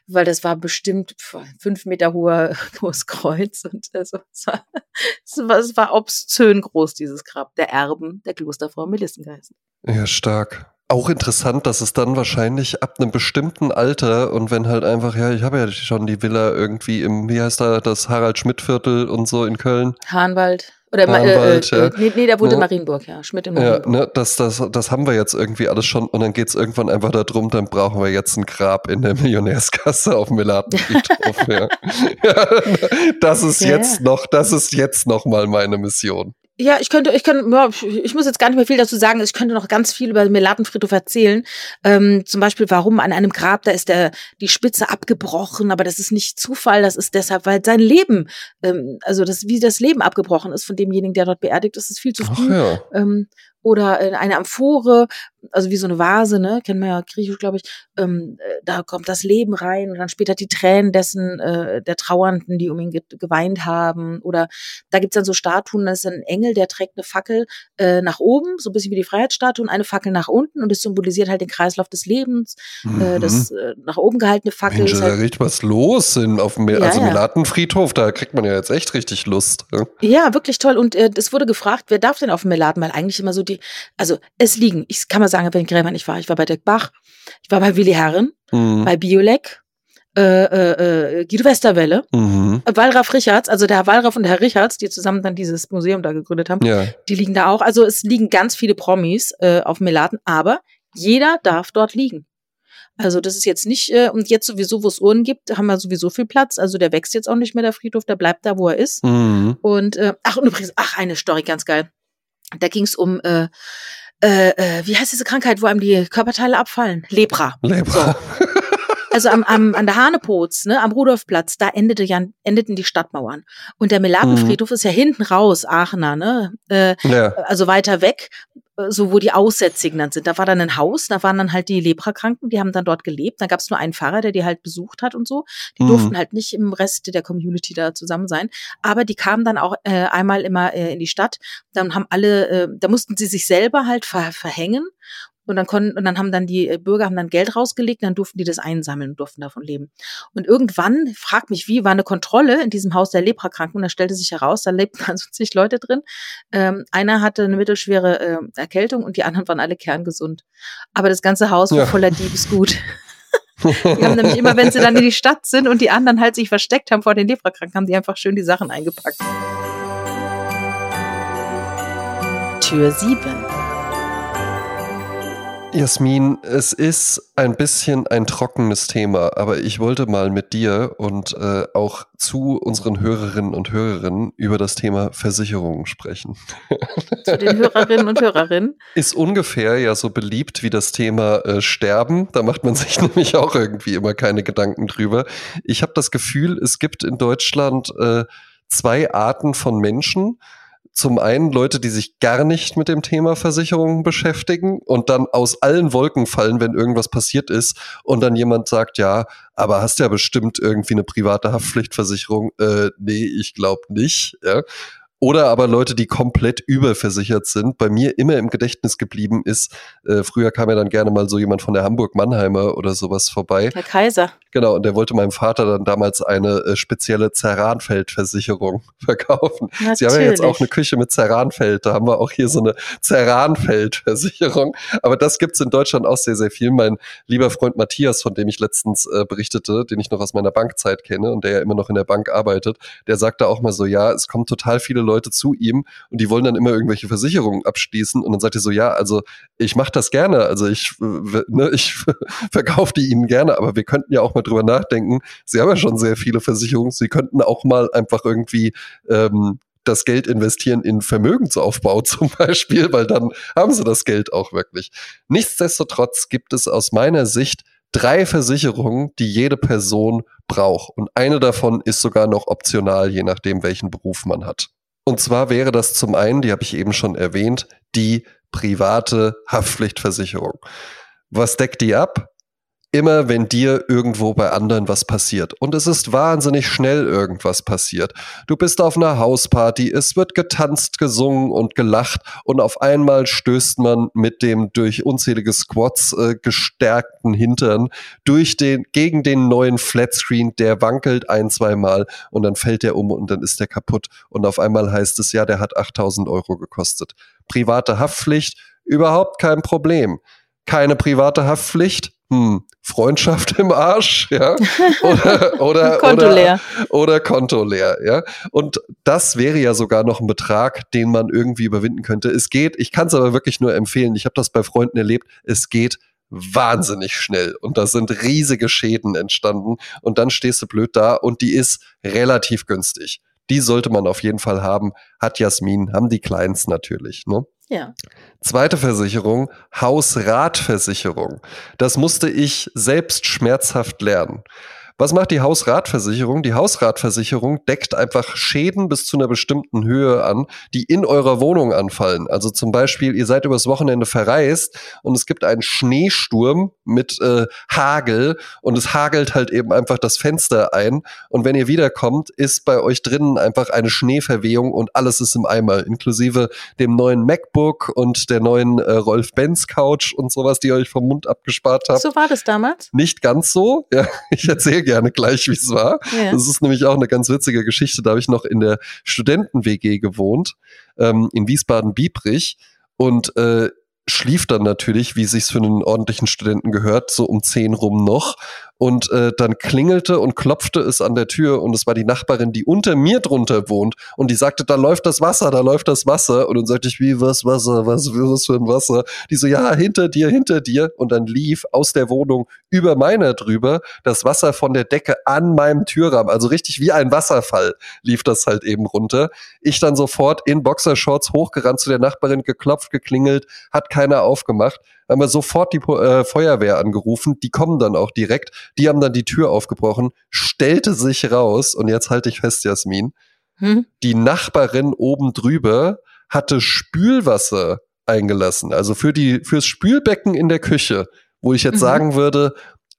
weil das war bestimmt fünf Meter hoher (laughs) hohes Kreuz und also, es, war, (laughs) es, war, es war obszön groß, dieses Grab der Erben der Klosterfrau Melissengeist. Ja, stark. Auch interessant, dass es dann wahrscheinlich ab einem bestimmten Alter und wenn halt einfach, ja, ich habe ja schon die Villa irgendwie im, wie heißt da, das Harald-Schmidt-Viertel und so in Köln. Hahnwald. Oder Hahnwald, äh, äh, ja. nee, nee, der wurde Ja. Marienburg, ja. Schmidt in Ja, Marienburg. ne, das, das, das haben wir jetzt irgendwie alles schon und dann geht's irgendwann einfach darum, dann brauchen wir jetzt ein Grab in der (laughs) Millionärskasse auf dem Melatenfriedhof. (laughs) ja. (laughs) ja, das ist Ja, jetzt ja. noch, das ist jetzt noch mal meine Mission. Ja, ich könnte, ich könnte, ja, ich muss jetzt gar nicht mehr viel dazu sagen. Ich könnte noch ganz viel über den Melatenfriedhof erzählen. Ähm, zum Beispiel, warum an einem Grab da ist der die Spitze abgebrochen, aber das ist nicht Zufall. Das ist deshalb, weil sein Leben, ähm, also das wie das Leben abgebrochen ist von demjenigen, der dort beerdigt ist, ist viel zu Ach früh. ja. Ähm, oder äh, eine Amphore, also wie so eine Vase, ne, kennen wir ja griechisch, glaube ich. Ähm, äh, da kommt das Leben rein und dann später die Tränen dessen äh, der Trauernden, die um ihn ge geweint haben. Oder da gibt's dann so Statuen, da ist ein Engel, der trägt eine Fackel äh, nach oben, so ein bisschen wie die Freiheitsstatue, und eine Fackel nach unten und das symbolisiert halt den Kreislauf des Lebens. Äh, das äh, nach oben gehaltene Fackel Mensch, ist halt, richtig was los in, auf dem Ja, also. Melatenfriedhof, da kriegt man ja jetzt echt richtig Lust. Ja. Ja, wirklich toll. Und äh, es wurde gefragt, wer darf denn auf dem Melaten? Weil eigentlich immer so die, also es liegen, ich kann mal sagen, bei den Gräbern ich war. Ich war bei Dirk Bach, ich war bei Willi Herren, Mhm. bei Biolek, äh, äh, äh, Guido Westerwelle, Mhm. Wallraff Richards, also der Herr Wallraff und der Herr Richards, die zusammen dann dieses Museum da gegründet haben, Ja. die liegen da auch. Also es liegen ganz viele Promis äh, auf Melaten, aber jeder darf dort liegen. Also das ist jetzt nicht, äh, und jetzt sowieso, wo es Urnen gibt, haben wir sowieso viel Platz. Also der wächst jetzt auch nicht mehr, der Friedhof, der bleibt da, wo er ist. Mhm. Und äh, ach, und übrigens, ach, eine Story, ganz geil. Da ging es um, äh, äh, äh, wie heißt diese Krankheit, wo einem die Körperteile abfallen? Lepra. Lebra. Also am, am, an der Hanepots, ne, am Rudolfplatz, da endete ja, endeten die Stadtmauern. Und der Melatenfriedhof ist ja hinten raus, Aachener, ne? Äh, Ja. also weiter weg, äh, so wo die Aussätzigen dann sind. Da war dann ein Haus, da waren dann halt die Leprakranken, die haben dann dort gelebt. Da gab es nur einen Pfarrer, der die halt besucht hat und so. Die Mhm. durften halt nicht im Rest der Community da zusammen sein. Aber die kamen dann auch äh, einmal immer äh, in die Stadt. Dann haben alle, äh, da mussten sie sich selber halt ver verhängen. Und dann konnten, und dann haben dann die äh, Bürger haben dann Geld rausgelegt, dann durften die das einsammeln und durften davon leben. Und irgendwann, frag mich wie, war eine Kontrolle in diesem Haus der Leprakranken und da stellte sich heraus, da lebten (laughs) also zig Leute drin. Ähm, einer hatte eine mittelschwere äh, Erkältung und die anderen waren alle kerngesund. Aber das ganze Haus war Ja. voller Diebesgut. (laughs) Die haben nämlich immer, wenn sie dann in die Stadt sind und die anderen halt sich versteckt haben vor den Leprakranken, haben die einfach schön die Sachen eingepackt. Tür 7. Jasmin, es ist ein bisschen ein trockenes Thema, aber ich wollte mal mit dir und äh, auch zu unseren Hörerinnen und Hörerinnen über das Thema Versicherungen sprechen. (laughs) Zu den Hörerinnen und Hörerinnen. Ist ungefähr ja so beliebt wie das Thema äh, Sterben. Da macht man (laughs) sich nämlich auch irgendwie immer keine Gedanken drüber. Ich habe das Gefühl, es gibt in Deutschland äh, zwei Arten von Menschen. Zum einen Leute, die sich gar nicht mit dem Thema Versicherungen beschäftigen und dann aus allen Wolken fallen, wenn irgendwas passiert ist und dann jemand sagt, ja, aber hast ja bestimmt irgendwie eine private Haftpflichtversicherung. Äh, nee, ich glaube nicht. Ja. Oder aber Leute, die komplett überversichert sind. Bei mir immer im Gedächtnis geblieben ist, äh, früher kam ja dann gerne mal so jemand von der Hamburg-Mannheimer oder sowas vorbei. Herr Kaiser. Genau, und der wollte meinem Vater dann damals eine äh, spezielle Zerranfeldversicherung (laughs) verkaufen. Sie haben ja jetzt auch eine Küche mit Zerranfeld. Da haben wir auch hier so eine Zerranfeldversicherung. Aber das gibt's in Deutschland auch sehr, sehr viel. Mein lieber Freund Matthias, von dem ich letztens äh, berichtete, den ich noch aus meiner Bankzeit kenne und der ja immer noch in der Bank arbeitet, der sagte auch mal so, ja, es kommen total viele Leute zu ihm und die wollen dann immer irgendwelche Versicherungen abschließen und dann sagt er so, ja, also ich mache das gerne, also ich, ne, ich (laughs) verkaufe die ihnen gerne, aber wir könnten ja auch mal drüber nachdenken, sie haben ja schon sehr viele Versicherungen, sie könnten auch mal einfach irgendwie ähm, das Geld investieren in Vermögensaufbau (laughs) zum Beispiel, weil dann haben sie das Geld auch wirklich. Nichtsdestotrotz gibt es aus meiner Sicht drei Versicherungen, die jede Person braucht. Und eine davon ist sogar noch optional, je nachdem, welchen Beruf man hat. Und zwar wäre das zum einen, die habe ich eben schon erwähnt, die private Haftpflichtversicherung. Was deckt die ab? Immer wenn dir irgendwo bei anderen was passiert. Und es ist wahnsinnig schnell irgendwas passiert. Du bist auf einer Hausparty, es wird getanzt, gesungen und gelacht und auf einmal stößt man mit dem durch unzählige Squats äh, gestärkten Hintern durch den, gegen den neuen Flatscreen, der wankelt ein, zwei Mal und dann fällt der um und dann ist der kaputt. Und auf einmal heißt es, ja, der hat 8000 Euro gekostet. Private Haftpflicht, überhaupt kein Problem. Keine private Haftpflicht, hm, Freundschaft im Arsch, ja, oder (laughs) oder Konto oder, leer. oder Konto leer, ja. Und das wäre ja sogar noch ein Betrag, den man irgendwie überwinden könnte. Es geht, ich kann es aber wirklich nur empfehlen. Ich habe das bei Freunden erlebt. Es geht wahnsinnig schnell und da sind riesige Schäden entstanden und dann stehst du blöd da und die ist relativ günstig. Die sollte man auf jeden Fall haben. Hat Jasmin, haben die Clients natürlich, ne? Ja. Zweite Versicherung, Hausratversicherung. Das musste ich selbst schmerzhaft lernen. Was macht die Hausratversicherung? Die Hausratversicherung deckt einfach Schäden bis zu einer bestimmten Höhe an, die in eurer Wohnung anfallen. Also zum Beispiel, ihr seid übers Wochenende verreist und es gibt einen Schneesturm mit äh, Hagel und es hagelt halt eben einfach das Fenster ein. Und wenn ihr wiederkommt, ist bei euch drinnen einfach eine Schneeverwehung und alles ist im Eimer, inklusive dem neuen MacBook und der neuen äh, Rolf-Benz Couch und sowas, die ihr euch vom Mund abgespart habt. So war das damals? Nicht ganz so. Ja, ich erzähle gerne gleich, wie es war. Ja. Das ist nämlich auch eine ganz witzige Geschichte. Da habe ich noch in der Studenten-WG gewohnt, ähm, in Wiesbaden-Biebrich. Und äh, schlief dann natürlich, wie sich's für einen ordentlichen Studenten gehört, so um zehn rum noch. Und äh, dann klingelte und klopfte es an der Tür und es war die Nachbarin, die unter mir drunter wohnt und die sagte, da läuft das Wasser, da läuft das Wasser. Und dann sagte ich, wie, was Wasser, was, was für ein Wasser? Die so, ja, hinter dir, hinter dir. Und dann lief aus der Wohnung über meiner drüber das Wasser von der Decke an meinem Türrahmen. Also richtig wie ein Wasserfall lief das halt eben runter. Ich dann sofort in Boxershorts hochgerannt zu der Nachbarin, geklopft, geklingelt, hat keiner aufgemacht haben wir sofort die äh, Feuerwehr angerufen. Die kommen dann auch direkt. Die haben dann die Tür aufgebrochen, stellte sich raus, und jetzt halte ich fest, Jasmin, Hm? die Nachbarin oben drüber hatte Spülwasser eingelassen, also für die, fürs Spülbecken in der Küche, wo ich jetzt Mhm. sagen würde,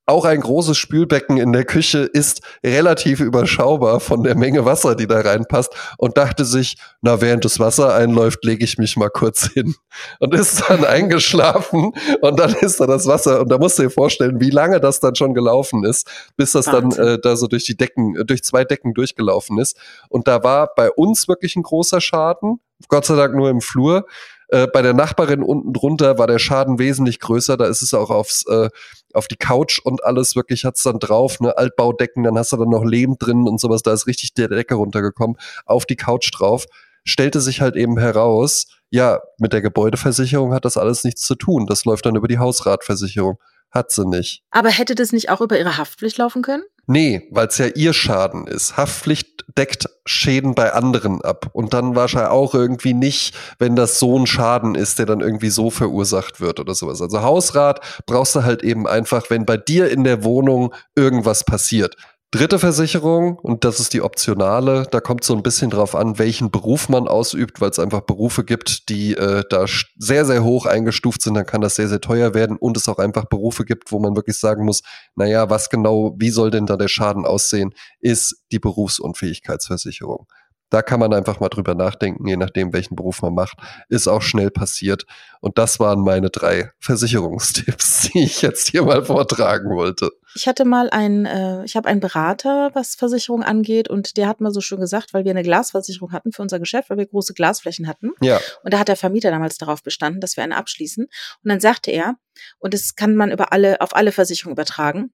auch ein großes Spülbecken in der Küche ist relativ überschaubar von der Menge Wasser, die da reinpasst. Und dachte sich, na, während das Wasser einläuft, lege ich mich mal kurz hin. Und ist dann (laughs) eingeschlafen und dann ist da das Wasser. Und da musst du dir vorstellen, wie lange das dann schon gelaufen ist, bis das dann äh, da so durch die Decken, durch zwei Decken durchgelaufen ist. Und da war bei uns wirklich ein großer Schaden, Gott sei Dank nur im Flur. Äh, bei der Nachbarin unten drunter war der Schaden wesentlich größer. Da ist es auch aufs, äh, auf die Couch und alles wirklich hat's dann drauf, ne, Altbaudecken, dann hast du dann noch Lehm drin und sowas. Da ist richtig die Decke runtergekommen, auf die Couch drauf. Stellte sich halt eben heraus, ja, mit der Gebäudeversicherung hat das alles nichts zu tun. Das läuft dann über die Hausratversicherung. Hat sie nicht. Aber hätte das nicht auch über ihre Haftpflicht laufen können? Nee, weil es ja ihr Schaden ist. Haftpflicht deckt Schäden bei anderen ab. Und dann wahrscheinlich auch irgendwie nicht, wenn das so ein Schaden ist, der dann irgendwie so verursacht wird oder sowas. Also Hausrat brauchst du halt eben einfach, wenn bei dir in der Wohnung irgendwas passiert. Dritte Versicherung, und das ist die optionale, da kommt so ein bisschen drauf an, welchen Beruf man ausübt, weil es einfach Berufe gibt, die äh, da sehr, sehr hoch eingestuft sind, dann kann das sehr, sehr teuer werden und es auch einfach Berufe gibt, wo man wirklich sagen muss, naja, was genau, wie soll denn da der Schaden aussehen, ist die Berufsunfähigkeitsversicherung. Da kann man einfach mal drüber nachdenken, je nachdem, welchen Beruf man macht. Ist auch schnell passiert. Und das waren meine drei Versicherungstipps, (laughs) die ich jetzt hier mal vortragen wollte. Ich hatte mal einen, äh, ich habe einen Berater, was Versicherung angeht, und der hat mal so schön gesagt, weil wir eine Glasversicherung hatten für unser Geschäft, weil wir große Glasflächen hatten. Ja, Und da hat der Vermieter damals darauf bestanden, dass wir eine abschließen. Und dann sagte er, und das kann man über alle, auf alle Versicherungen übertragen,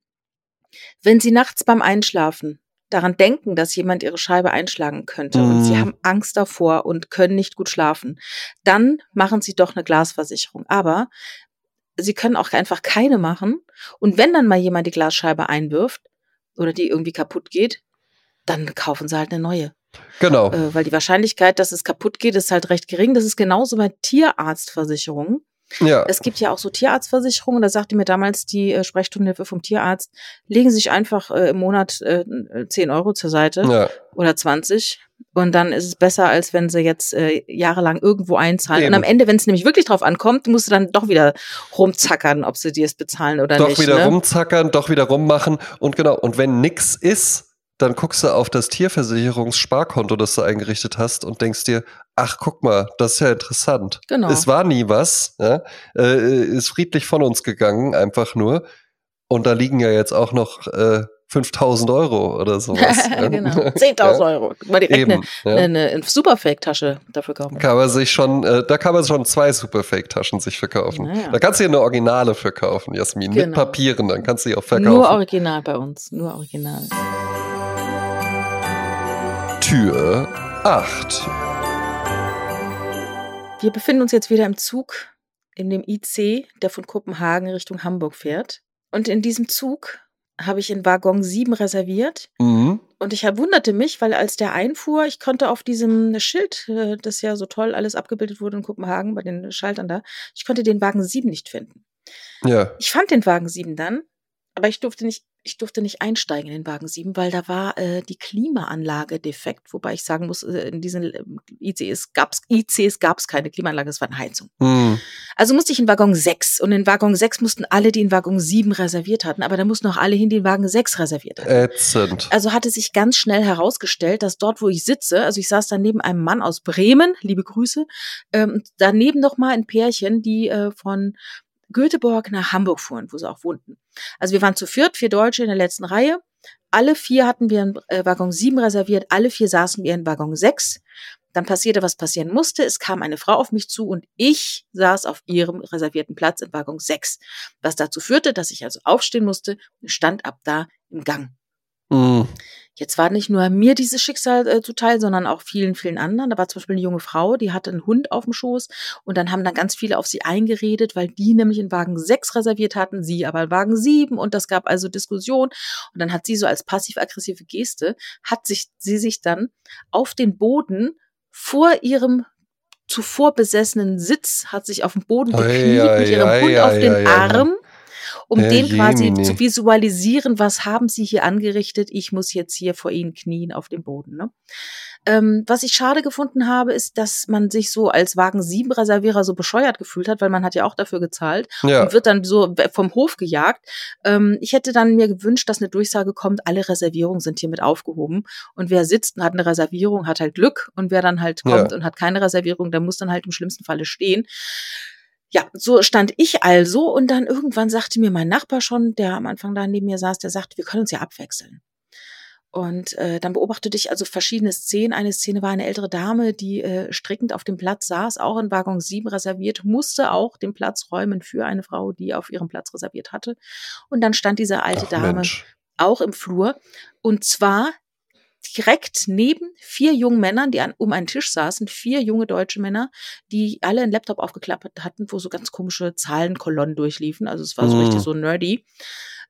wenn Sie nachts beim Einschlafen daran denken, dass jemand ihre Scheibe einschlagen könnte und sie Mhm. haben Angst davor und können nicht gut schlafen, dann machen sie doch eine Glasversicherung. Aber sie können auch einfach keine machen. Und wenn dann mal jemand die Glasscheibe einwirft oder die irgendwie kaputt geht, dann kaufen sie halt eine neue. Genau. Äh, weil die Wahrscheinlichkeit, dass es kaputt geht, ist halt recht gering. Das ist genauso bei Tierarztversicherungen. Ja. Es gibt ja auch so Tierarztversicherungen, da sagte mir damals die äh, Sprechstundenhilfe vom Tierarzt, legen Sie sich einfach äh, im Monat äh, 10 Euro zur Seite Ja. oder 20 und dann ist es besser, als wenn sie jetzt äh, jahrelang irgendwo einzahlen. Eben. Und am Ende, wenn es nämlich wirklich drauf ankommt, musst du dann doch wieder rumzackern, ob sie dir es bezahlen oder Doch nicht. wieder ne? rumzackern, doch wieder rummachen. Und genau, und wenn nix ist, dann guckst du auf das Tierversicherungssparkonto, das du eingerichtet hast und denkst dir, ach guck mal, das ist ja interessant. Genau. Es war nie was, ja? äh, ist friedlich von uns gegangen, einfach nur. Und da liegen ja jetzt auch noch äh, 5000 Euro oder (laughs) sowas. ja. genau. (laughs) 10.000 Euro. Mal direkt Eben, eine, ja. eine, eine Superfake-Tasche dafür kaufen. Kann man sich schon, äh, da kann man schon zwei Superfake-Taschen sich verkaufen. Naja. Da kannst du dir eine Originale verkaufen, Jasmin, mit Genau. Papieren, dann kannst du die auch verkaufen. Nur original bei uns. Nur original. Tür 8. Wir befinden uns jetzt wieder im Zug, in dem IC, der von Kopenhagen Richtung Hamburg fährt. Und in diesem Zug habe ich in Waggon 7 reserviert. Mhm. Und ich hab- wunderte mich, weil als der einfuhr, ich konnte auf diesem Schild, äh, das ja so toll alles abgebildet wurde in Kopenhagen, bei den Schaltern da, ich konnte den Wagen 7 nicht finden. Ja. Ich fand den Wagen 7 dann, aber ich durfte nicht, ich durfte nicht einsteigen in den Wagen 7, weil da war äh, die Klimaanlage defekt, wobei ich sagen muss, äh, in diesen ähm, ICs gab's ICs gab's keine Klimaanlage, es war eine Heizung. Mhm. Also musste ich in Waggon 6 und in Waggon 6 mussten alle, die in Waggon 7 reserviert hatten, aber da mussten auch alle hin, die in Wagen 6 reserviert hatten. Ätzend. Also hatte sich ganz schnell herausgestellt, dass dort, wo ich sitze, also ich saß da neben einem Mann aus Bremen, liebe Grüße, ähm, daneben noch mal ein Pärchen, die äh, von Göteborg nach Hamburg fuhren, wo sie auch wohnten. Also wir waren zu viert, vier Deutsche in der letzten Reihe. Alle vier hatten wir in äh, Waggon 7 reserviert, alle vier saßen wir in Waggon 6. Dann passierte, was passieren musste. Es kam eine Frau auf mich zu und ich saß auf ihrem reservierten Platz in Waggon 6. Was dazu führte, dass ich also aufstehen musste und stand ab da im Gang. Mhm. Jetzt war nicht nur mir dieses Schicksal äh, zuteil, sondern auch vielen, vielen anderen. Da war zum Beispiel eine junge Frau, die hatte einen Hund auf dem Schoß und dann haben dann ganz viele auf sie eingeredet, weil die nämlich in Wagen 6 reserviert hatten, sie aber in Wagen 7 und das gab also Diskussion und dann hat sie so als passiv-aggressive Geste, hat sich sie sich dann auf den Boden vor ihrem zuvor besessenen Sitz, hat sich auf den Boden gekniet ei, mit ihrem ei, Hund auf den. Arm um Herr den quasi Jemine. zu visualisieren, was haben sie hier angerichtet, ich muss jetzt hier vor ihnen knien auf dem Boden. Ne? Ähm, was ich schade gefunden habe, ist, dass man sich so als Wagen 7 Reservierer so bescheuert gefühlt hat, weil man hat ja auch dafür gezahlt Ja. und wird dann so vom Hof gejagt. Ähm, ich hätte dann mir gewünscht, dass eine Durchsage kommt, alle Reservierungen sind hiermit aufgehoben und wer sitzt und hat eine Reservierung, hat halt Glück und wer dann halt kommt Ja. und hat keine Reservierung, der muss dann halt im schlimmsten Falle stehen. Ja, so stand ich also und dann irgendwann sagte mir mein Nachbar schon, der am Anfang da neben mir saß, der sagte, wir können uns ja abwechseln. Und äh, dann beobachtete ich also verschiedene Szenen. Eine Szene war eine ältere Dame, die äh, strickend auf dem Platz saß, auch in Waggon 7 reserviert, musste auch den Platz räumen für eine Frau, die auf ihrem Platz reserviert hatte. Und dann stand diese alte Ach, Dame Mensch. auch im Flur und zwar direkt neben vier jungen Männern, die an, um einen Tisch saßen, vier junge deutsche Männer, die alle einen Laptop aufgeklappt hatten, wo so ganz komische Zahlenkolonnen durchliefen. Also es war so Mm. richtig so nerdy.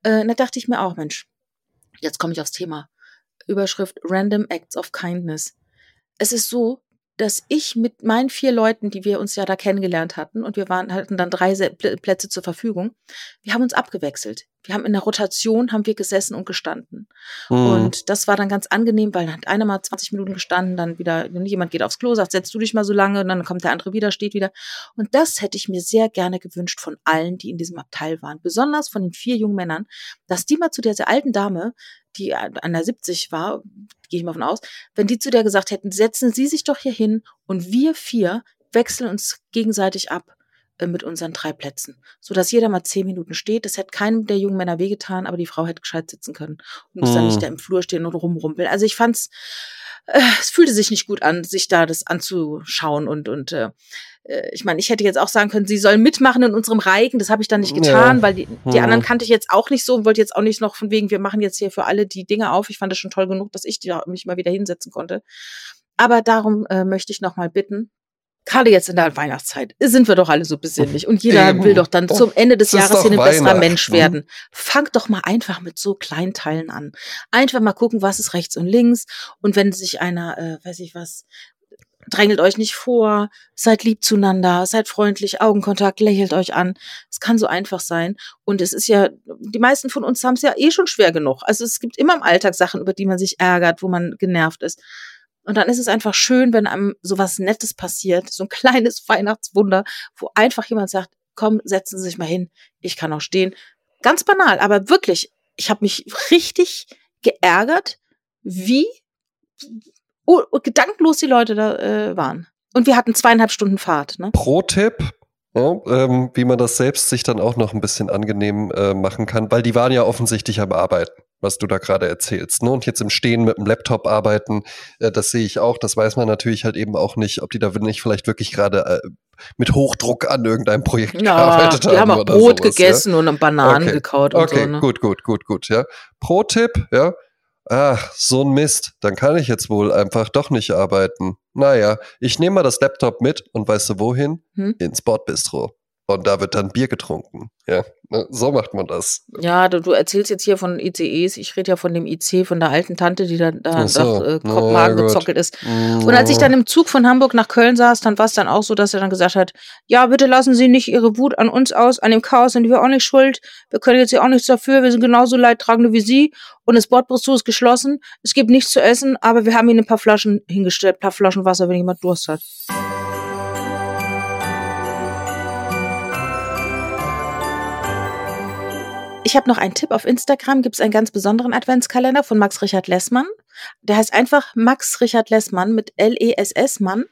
Äh, da dachte ich mir auch, Mensch, jetzt komme ich aufs Thema. Überschrift Random Acts of Kindness. Es ist so, dass ich mit meinen vier Leuten, die wir uns ja da kennengelernt hatten, und wir waren, hatten dann drei Plätze zur Verfügung, wir haben uns abgewechselt. Wir haben in der Rotation haben wir gesessen und gestanden. Mhm. Und das war dann ganz angenehm, weil dann hat einer mal 20 Minuten gestanden, dann wieder, jemand geht aufs Klo, sagt, setz du dich mal so lange, und dann kommt der andere wieder, steht wieder. Und das hätte ich mir sehr gerne gewünscht von allen, die in diesem Abteil waren. Besonders von den vier jungen Männern, dass die mal zu dieser alten Dame, die an der 70 war, gehe ich mal von aus, wenn die zu der gesagt hätten, setzen Sie sich doch hier hin und wir vier wechseln uns gegenseitig ab mit unseren drei Plätzen, so dass jeder mal zehn Minuten steht. Das hätte keinem der jungen Männer wehgetan, aber die Frau hätte gescheit sitzen können und muss dann Mhm. nicht da im Flur stehen und rumrumpeln. Also ich fand's äh, es fühlte sich nicht gut an, sich da das anzuschauen und und äh, äh, ich meine, ich hätte jetzt auch sagen können, sie sollen mitmachen in unserem Reigen. Das habe ich dann nicht getan, ja. weil die, die hm. anderen kannte ich jetzt auch nicht so und wollte jetzt auch nicht noch von wegen, wir machen jetzt hier für alle die Dinge auf. Ich fand es schon toll genug, dass ich die, mich mal wieder hinsetzen konnte. Aber darum äh, möchte ich noch mal bitten, gerade jetzt in der Weihnachtszeit sind wir doch alle so besinnlich und jeder Eben. will doch dann zum Ende des Jahres hier ein besserer Mensch werden. Fangt doch mal einfach mit so kleinen Teilen an. Einfach mal gucken, was ist rechts und links und wenn sich einer, äh, weiß ich was, drängelt euch nicht vor, seid lieb zueinander, seid freundlich, Augenkontakt, lächelt euch an. Es kann so einfach sein. Und es ist ja, die meisten von uns haben es ja eh schon schwer genug. Also es gibt immer im Alltag Sachen, über die man sich ärgert, wo man genervt ist. Und dann ist es einfach schön, wenn einem sowas Nettes passiert, so ein kleines (laughs) Weihnachtswunder, wo einfach jemand sagt, komm, setzen Sie sich mal hin, ich kann auch stehen. Ganz banal, aber wirklich, ich habe mich richtig geärgert, wie oh, gedankenlos die Leute da äh, waren. Und wir hatten zweieinhalb Stunden Fahrt. Ne? Pro Tipp, ja, ähm, wie man das selbst sich dann auch noch ein bisschen angenehm äh, machen kann, weil die waren ja offensichtlich am Arbeiten was du da gerade erzählst. Ne? Und jetzt im Stehen mit dem Laptop arbeiten, äh, das sehe ich auch. Das weiß man natürlich halt eben auch nicht, ob die da nicht vielleicht wirklich gerade äh, mit Hochdruck an irgendeinem Projekt ja, gearbeitet haben. Die haben auch Brot sowas, gegessen ja? und Bananen okay. gekaut und okay, so. Ne? gut, gut, gut, gut. Ja. Pro-Tipp, ja. Ach, so ein Mist. Dann kann ich jetzt wohl einfach doch nicht arbeiten. Naja, ich nehme mal das Laptop mit und weißt du wohin? Hm? Ins Bordbistro. Und da wird dann Bier getrunken. Ja, ne, so macht man das. Ja, du, du erzählst jetzt hier von ICEs. Ich rede ja von dem IC, von der alten Tante, die da, da so. nach äh, Kopenhagen ja, gezockelt ist. Und als ich dann im Zug von Hamburg nach Köln saß, dann war es dann auch so, dass er dann gesagt hat, ja, bitte lassen Sie nicht Ihre Wut an uns aus, an dem Chaos sind wir auch nicht schuld. Wir können jetzt hier auch nichts dafür. Wir sind genauso Leidtragende wie Sie. Und das Bordbistro ist geschlossen. Es gibt nichts zu essen, aber wir haben Ihnen ein paar Flaschen hingestellt, ein paar Flaschen Wasser, wenn jemand Durst hat. Ich habe noch einen Tipp. Auf Instagram gibt es einen ganz besonderen Adventskalender von Max Richard Lessmann. Der heißt einfach Max Richard Lessmann mit L-E-S-S Mann.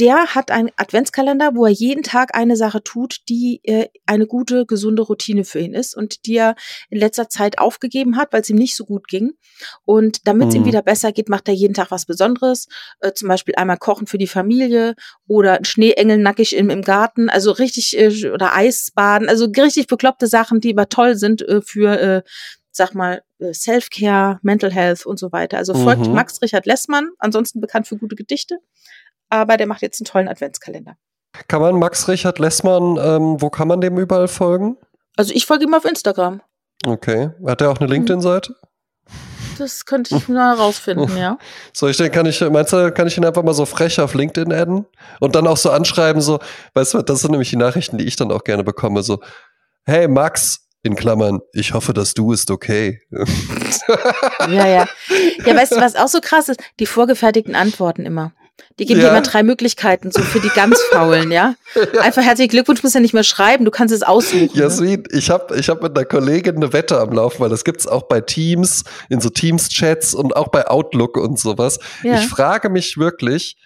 Der hat einen Adventskalender, wo er jeden Tag eine Sache tut, die äh, eine gute, gesunde Routine für ihn ist und die er in letzter Zeit aufgegeben hat, weil es ihm nicht so gut ging. Und damit es mhm. ihm wieder besser geht, macht er jeden Tag was Besonderes. Äh, zum Beispiel einmal kochen für die Familie oder Schneeengel nackig im, im Garten. Also richtig, äh, oder Eisbaden. Also richtig bekloppte Sachen, die aber toll sind äh, für äh, sag mal, äh, Self-Care, Mental Health und so weiter. Also folgt mhm. Max Richard Lessmann, ansonsten bekannt für gute Gedichte, aber der macht jetzt einen tollen Adventskalender. Kann man Max Richard Lessmann, ähm, wo kann man dem überall folgen? Also ich folge ihm auf Instagram. Okay. Hat er auch eine LinkedIn-Seite? Das könnte ich mal herausfinden, (laughs) ja. So, ich denke, kann ich, meinst du, kann ich ihn einfach mal so frech auf LinkedIn adden? Und dann auch so anschreiben, so, weißt du, das sind nämlich die Nachrichten, die ich dann auch gerne bekomme, so, hey Max, in Klammern, ich hoffe, dass du ist okay. ja, ja. Ja, weißt du, was auch so krass ist? Die vorgefertigten Antworten immer. Die geben ja. dir immer drei Möglichkeiten, so für die ganz Faulen, ja? (laughs) ja? Einfach herzlichen Glückwunsch, musst ja nicht mehr schreiben, du kannst es aussuchen. Jasmin, ne? ich habe ich hab mit einer Kollegin eine Wette am Laufen, weil das gibt's auch bei Teams, in so Teams-Chats und auch bei Outlook und sowas. Ja. Ich frage mich wirklich,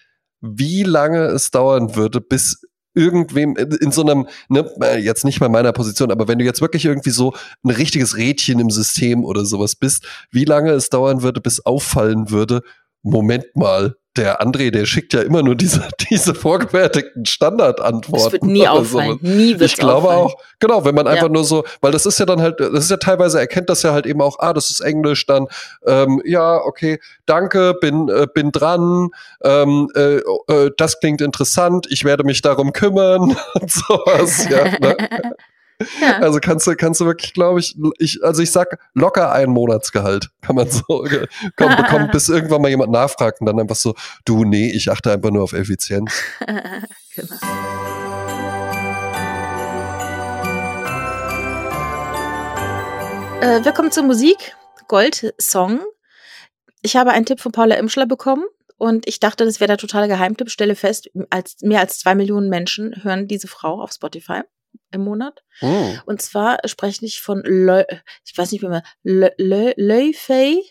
wie lange es dauern würde, bis irgendwem in so einem, ne, jetzt nicht bei meiner Position, aber wenn du jetzt wirklich irgendwie so ein richtiges Rädchen im System oder sowas bist, wie lange es dauern würde, bis auffallen würde, Moment mal, der André, der schickt ja immer nur diese, (laughs) diese vorgefertigten Standardantworten. Das wird nie auffallen. Nie wird Ich glaube auffallen. auch, genau, wenn man einfach ja. nur so, weil das ist ja dann halt, das ist ja teilweise, erkennt das ja halt eben auch, ah, das ist Englisch, dann, ähm, ja, okay, danke, bin, äh, bin dran, ähm, äh, äh, das klingt interessant, ich werde mich darum kümmern (laughs) und sowas, ja. Ne? (laughs) Ja. Also kannst du, kannst du wirklich, glaube ich, ich, also ich sag locker ein Monatsgehalt kann man so kommen, bekommen, (laughs) bis irgendwann mal jemand nachfragt und dann einfach so, du, nee, ich achte einfach nur auf Effizienz. (laughs) genau. Äh, wir kommen zur Musik. Gold-Song. Ich habe einen Tipp von Paula Imschler bekommen und ich dachte, das wäre der totale Geheimtipp. Stelle fest, als, mehr als zwei Millionen Menschen hören diese Frau auf Spotify im Monat. Oh. Und zwar spreche ich von, Le, ich weiß nicht mehr, Leufei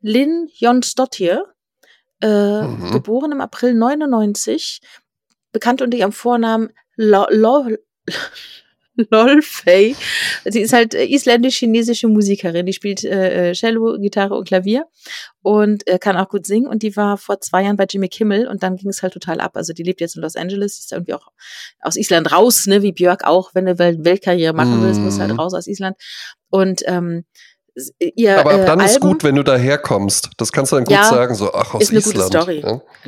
Lin Jonsdottir, äh, mhm. geboren im April 99, bekannt unter ihrem Vornamen Lo, Lo, (laughs) Lol, Faye. Sie ist halt äh, isländisch-chinesische Musikerin. Die spielt äh, äh, Cello, Gitarre und Klavier und äh, kann auch gut singen. Und die war vor zwei Jahren bei Jimmy Kimmel und dann ging es halt total ab. Also die lebt jetzt in Los Angeles, ist irgendwie auch aus Island raus, ne, wie Björk auch, wenn du Welt Weltkarriere machen willst, mm. muss halt raus aus Island. Und ähm, ihr Aber ab dann äh, ist Album, gut, wenn du daherkommst. Das kannst du dann gut ja, sagen, so ach aus ist eine Island. Gute Story.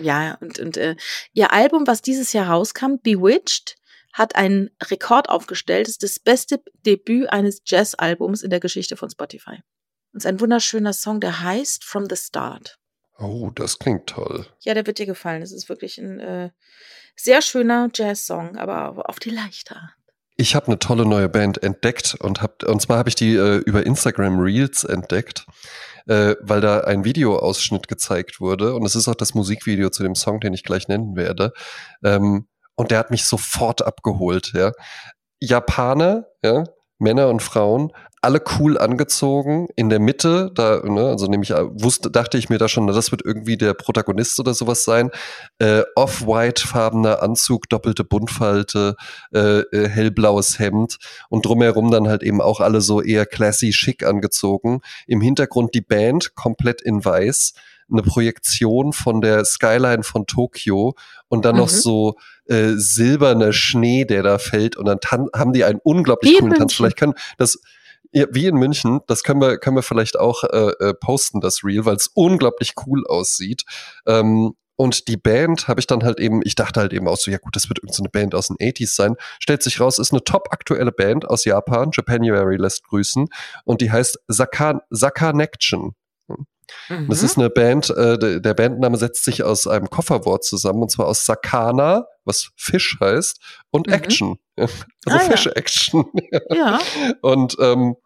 Ja, ja und, und äh, ihr Album, was dieses Jahr rauskam, Bewitched, hat einen Rekord aufgestellt. Das ist das beste Debüt eines Jazz-Albums in der Geschichte von Spotify. Und es ist ein wunderschöner Song, der heißt From the Start. Oh, das klingt toll. Ja, der wird dir gefallen. Es ist wirklich ein äh, sehr schöner Jazz-Song, aber auf die leichte Art. Ich habe eine tolle neue Band entdeckt und hab, und zwar habe ich die äh, über Instagram Reels entdeckt, äh, weil da ein Videoausschnitt gezeigt wurde und es ist auch das Musikvideo zu dem Song, den ich gleich nennen werde. Ähm, und der hat mich sofort abgeholt, ja. Japaner, ja, Männer und Frauen, alle cool angezogen. In der Mitte, da, ne, also nämlich wusste, dachte ich mir da schon, das wird irgendwie der Protagonist oder sowas sein. Äh, Off-white-farbener Anzug, doppelte Buntfalte, äh, äh, hellblaues Hemd und drumherum dann halt eben auch alle so eher classy schick angezogen. Im Hintergrund die Band komplett in weiß eine Projektion von der Skyline von Tokio und dann mhm. noch so äh, silberner Schnee, der da fällt und dann haben die einen unglaublich Wie coolen Tanz. Vielleicht können das ja, wie in München, das können wir, können wir vielleicht auch äh, äh, posten, das Reel, weil es unglaublich cool aussieht. Ähm, und die Band habe ich dann halt eben, ich dachte halt eben auch so, ja gut, das wird irgendeine so Band aus den 80s sein. Stellt sich raus, ist eine top aktuelle Band aus Japan. Japanuary lässt grüßen. Und die heißt Saka, Sakanection. Mhm. Das ist eine Band, äh, der Bandname setzt sich aus einem Kofferwort zusammen, und zwar aus Sakana, was Fisch heißt, und mhm. Action. (laughs) Also ah, Fisch-Action. Ja. ja. (laughs) Und ähm,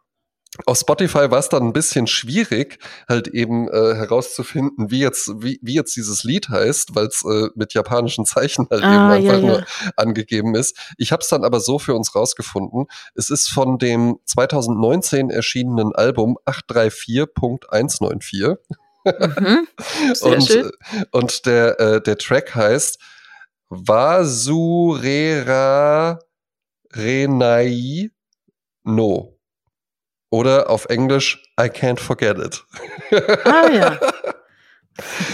auf Spotify war es dann ein bisschen schwierig, halt eben äh, herauszufinden, wie jetzt, wie, wie jetzt dieses Lied heißt, weil es äh, mit japanischen Zeichen halt ah, eben einfach ja, nur angegeben ist. Ich habe es dann aber so für uns rausgefunden. Es ist von dem 2019 erschienenen Album 834.194. Mhm. (laughs) und, schön. und der, äh, der Track heißt Vasurera Renai No. Oder auf Englisch I can't forget it. Ah ja. (laughs)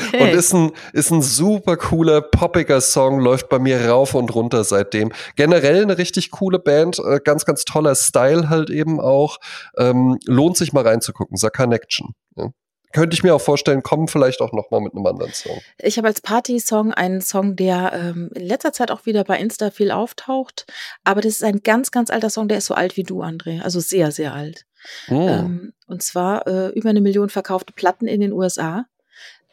Okay. Und ist ein, ist ein super cooler, poppiger Song, läuft bei mir rauf und runter seitdem. Generell eine richtig coole Band, äh, ganz, ganz toller Style halt eben auch. Ähm, lohnt sich mal reinzugucken, Sag Connection. Ja könnte ich mir auch vorstellen, kommen vielleicht auch noch mal mit einem anderen Song. Ich habe als Party-Song einen Song, der ähm, in letzter Zeit auch wieder bei Insta viel auftaucht. Aber das ist ein ganz, ganz alter Song, der ist so alt wie du, André. Also sehr, sehr alt. Oh. Ähm, und zwar äh, über eine Million verkaufte Platten in den USA.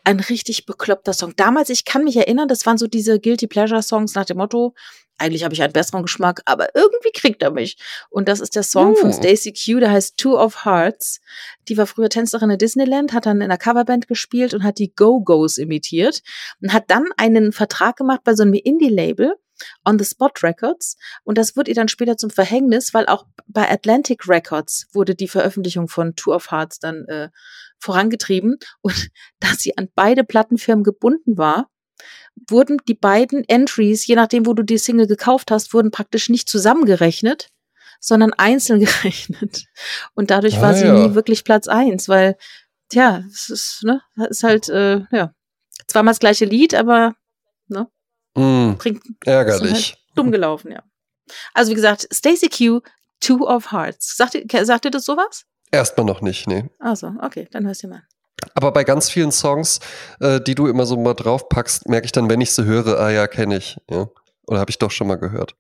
Ein richtig bekloppter Song. Damals, ich kann mich erinnern, das waren so diese Guilty Pleasure Songs nach dem Motto, eigentlich habe ich einen besseren Geschmack, aber irgendwie kriegt er mich. Und das ist der Song oh. von Stacey Q, der heißt Two of Hearts. Die war früher Tänzerin in Disneyland, hat dann in einer Coverband gespielt und hat die Go-Go's imitiert und hat dann einen Vertrag gemacht bei so einem Indie-Label On the Spot Records. Und das wurde ihr dann später zum Verhängnis, weil auch bei Atlantic Records wurde die Veröffentlichung von Two of Hearts dann äh, vorangetrieben. (laughs) Und da sie an beide Plattenfirmen gebunden war, wurden die beiden Entries, je nachdem, wo du die Single gekauft hast, wurden praktisch nicht zusammengerechnet, sondern einzeln (laughs) gerechnet. Und dadurch ah, war sie ja. nie wirklich Platz eins, weil, tja, es ist, ne, ist halt, äh, ja, zweimal das gleiche Lied, aber, ne, mm, bringt, ärgerlich. Halt dumm gelaufen, ja. Also, wie gesagt, Stacey Q, Two of Hearts. Sagt, sagt ihr das sowas? Erstmal noch nicht, nee. Also, okay, dann hörst du mal. Aber bei ganz vielen Songs, äh, die du immer so mal draufpackst, merke ich dann, wenn ich sie höre, ah ja, kenne ich. Ja. Oder habe ich doch schon mal gehört.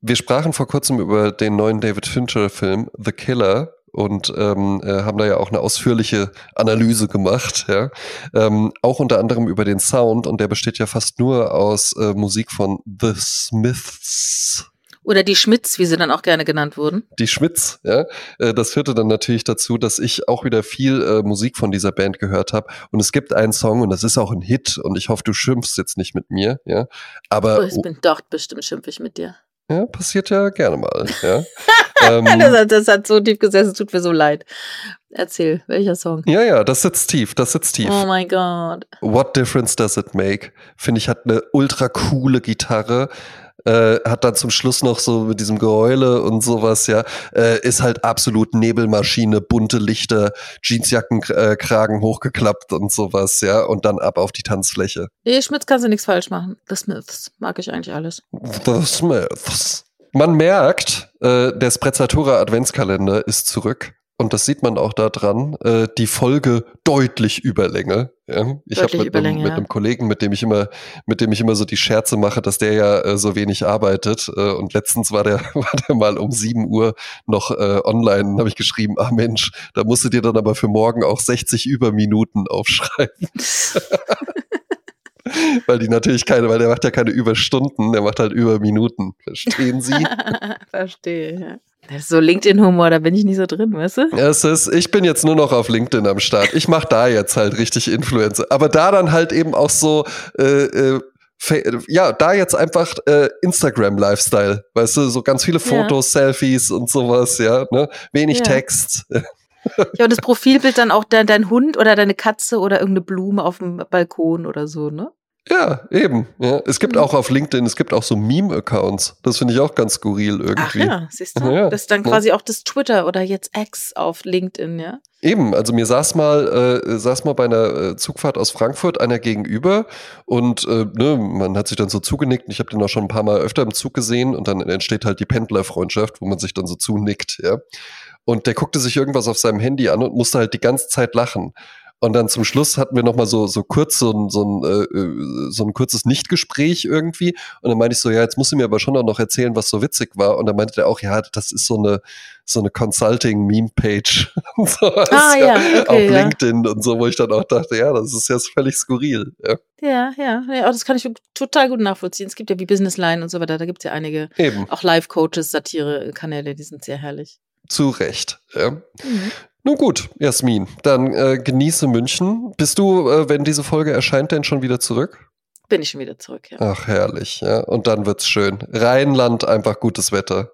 Wir sprachen vor kurzem über den neuen David Fincher-Film The Killer und ähm, äh, haben da ja auch eine ausführliche Analyse gemacht, ja. Ähm, auch unter anderem über den Sound und der besteht ja fast nur aus äh, Musik von The Smiths. Oder die Schmitz, wie sie dann auch gerne genannt wurden. Die Schmitz, ja. Äh, das führte dann natürlich dazu, dass ich auch wieder viel äh, Musik von dieser Band gehört habe. Und es gibt einen Song und das ist auch ein Hit und ich hoffe, du schimpfst jetzt nicht mit mir, ja. Aber. Oh, ich bin doch bestimmt schimpfig mit dir. Ja, passiert ja gerne mal, ja. (laughs) ähm, (laughs) das, hat, das, hat, so tief gesessen, tut mir so leid. Erzähl, welcher Song? Ja, ja, das sitzt tief, das sitzt tief. Oh mein Gott. What difference does it make? Finde ich, hat eine ultra coole Gitarre äh, hat dann zum Schluss noch so mit diesem Geheule und sowas, ja, äh, ist halt absolut Nebelmaschine, bunte Lichter, Jeansjackenkragen äh, hochgeklappt und sowas, ja, und dann ab auf die Tanzfläche. Nee, Schmitz kannst du nichts falsch machen. The Smiths mag ich eigentlich alles. The Smiths. Man merkt, äh, der Sprezzatura Adventskalender ist zurück. Und das sieht man auch daran, äh, die Folge deutlich Überlänge. Ja? Ich habe mit, einem, mit einem Kollegen, mit dem ich immer, mit dem ich immer so die Scherze mache, dass der ja äh, so wenig arbeitet. Äh, und letztens war der, (laughs) war der mal um 7 Uhr noch äh, online, habe ich geschrieben, ah Mensch, da musst du dir dann aber für morgen auch 60 Überminuten aufschreiben. (laughs) weil die natürlich keine, weil der macht ja keine Überstunden, der macht halt Überminuten. Verstehen Sie? (laughs) Verstehe, ja. Das ist so LinkedIn-Humor, da bin ich nicht so drin, weißt du? Es ist, ich bin jetzt nur noch auf LinkedIn am Start. Ich mache da jetzt halt richtig Influencer. Aber da dann halt eben auch so, äh, äh, ja, da jetzt einfach äh, Instagram-Lifestyle, weißt du, so ganz viele Fotos, ja. Selfies und sowas, ja, ne? Wenig ja. Text. (laughs) Ja, und das Profilbild dann auch dein, dein Hund oder deine Katze oder irgendeine Blume auf dem Balkon oder so, ne? Ja, eben. Ja. Es gibt mhm. auch auf LinkedIn, es gibt auch so Meme-Accounts. Das finde ich auch ganz skurril irgendwie. Ach ja, siehst du? Ja. Das ist dann quasi ja. auch das Twitter oder jetzt X auf LinkedIn, ja? Eben, also mir saß mal, äh, saß mal bei einer äh, Zugfahrt aus Frankfurt einer gegenüber und äh, ne, man hat sich dann so zugenickt. Ich habe den auch schon ein paar Mal öfter im Zug gesehen und dann entsteht halt die Pendlerfreundschaft, wo man sich dann so zunickt, ja. Und der guckte sich irgendwas auf seinem Handy an und musste halt die ganze Zeit lachen. Und dann zum Schluss hatten wir noch mal so so kurz so ein so ein, äh, äh, so ein kurzes Nichtgespräch irgendwie. Und dann meinte ich so, ja, jetzt musst du mir aber schon auch noch erzählen, was so witzig war. Und dann meinte er auch, ja, das ist so eine so eine Consulting-Meme-Page (laughs) ah, ja, okay, auf ja. LinkedIn und so, wo ich dann auch dachte, ja, das ist jetzt völlig skurril. Ja, ja, ja, ja das kann ich total gut nachvollziehen. Es gibt ja wie Business Line und so weiter, da gibt es ja einige Eben. auch Live-Coaches, Satire-Kanäle, die sind sehr herrlich. Zu Recht. Ja. Mhm. Nun gut, Jasmin, dann äh, genieße München. Bist du, äh, wenn diese Folge erscheint, denn schon wieder zurück? Bin ich schon wieder zurück, ja. Ach, herrlich, ja. Und dann wird's schön. Rheinland, einfach gutes Wetter.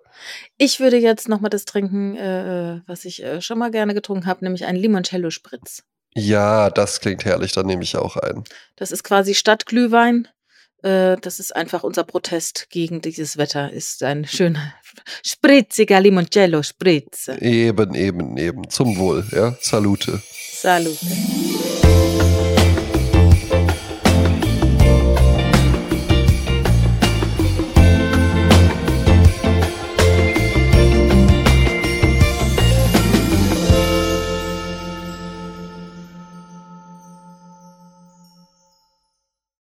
Ich würde jetzt nochmal das trinken, äh, was ich äh, schon mal gerne getrunken habe, nämlich einen Limoncello-Spritz. Ja, das klingt herrlich, dann nehme ich auch einen. Das ist quasi Stadtglühwein äh, das ist einfach unser Protest gegen dieses Wetter. Ist ein schöner, spritziger Limoncello Spritz. Eben, eben, eben. Zum Wohl, ja. Salute. Salute.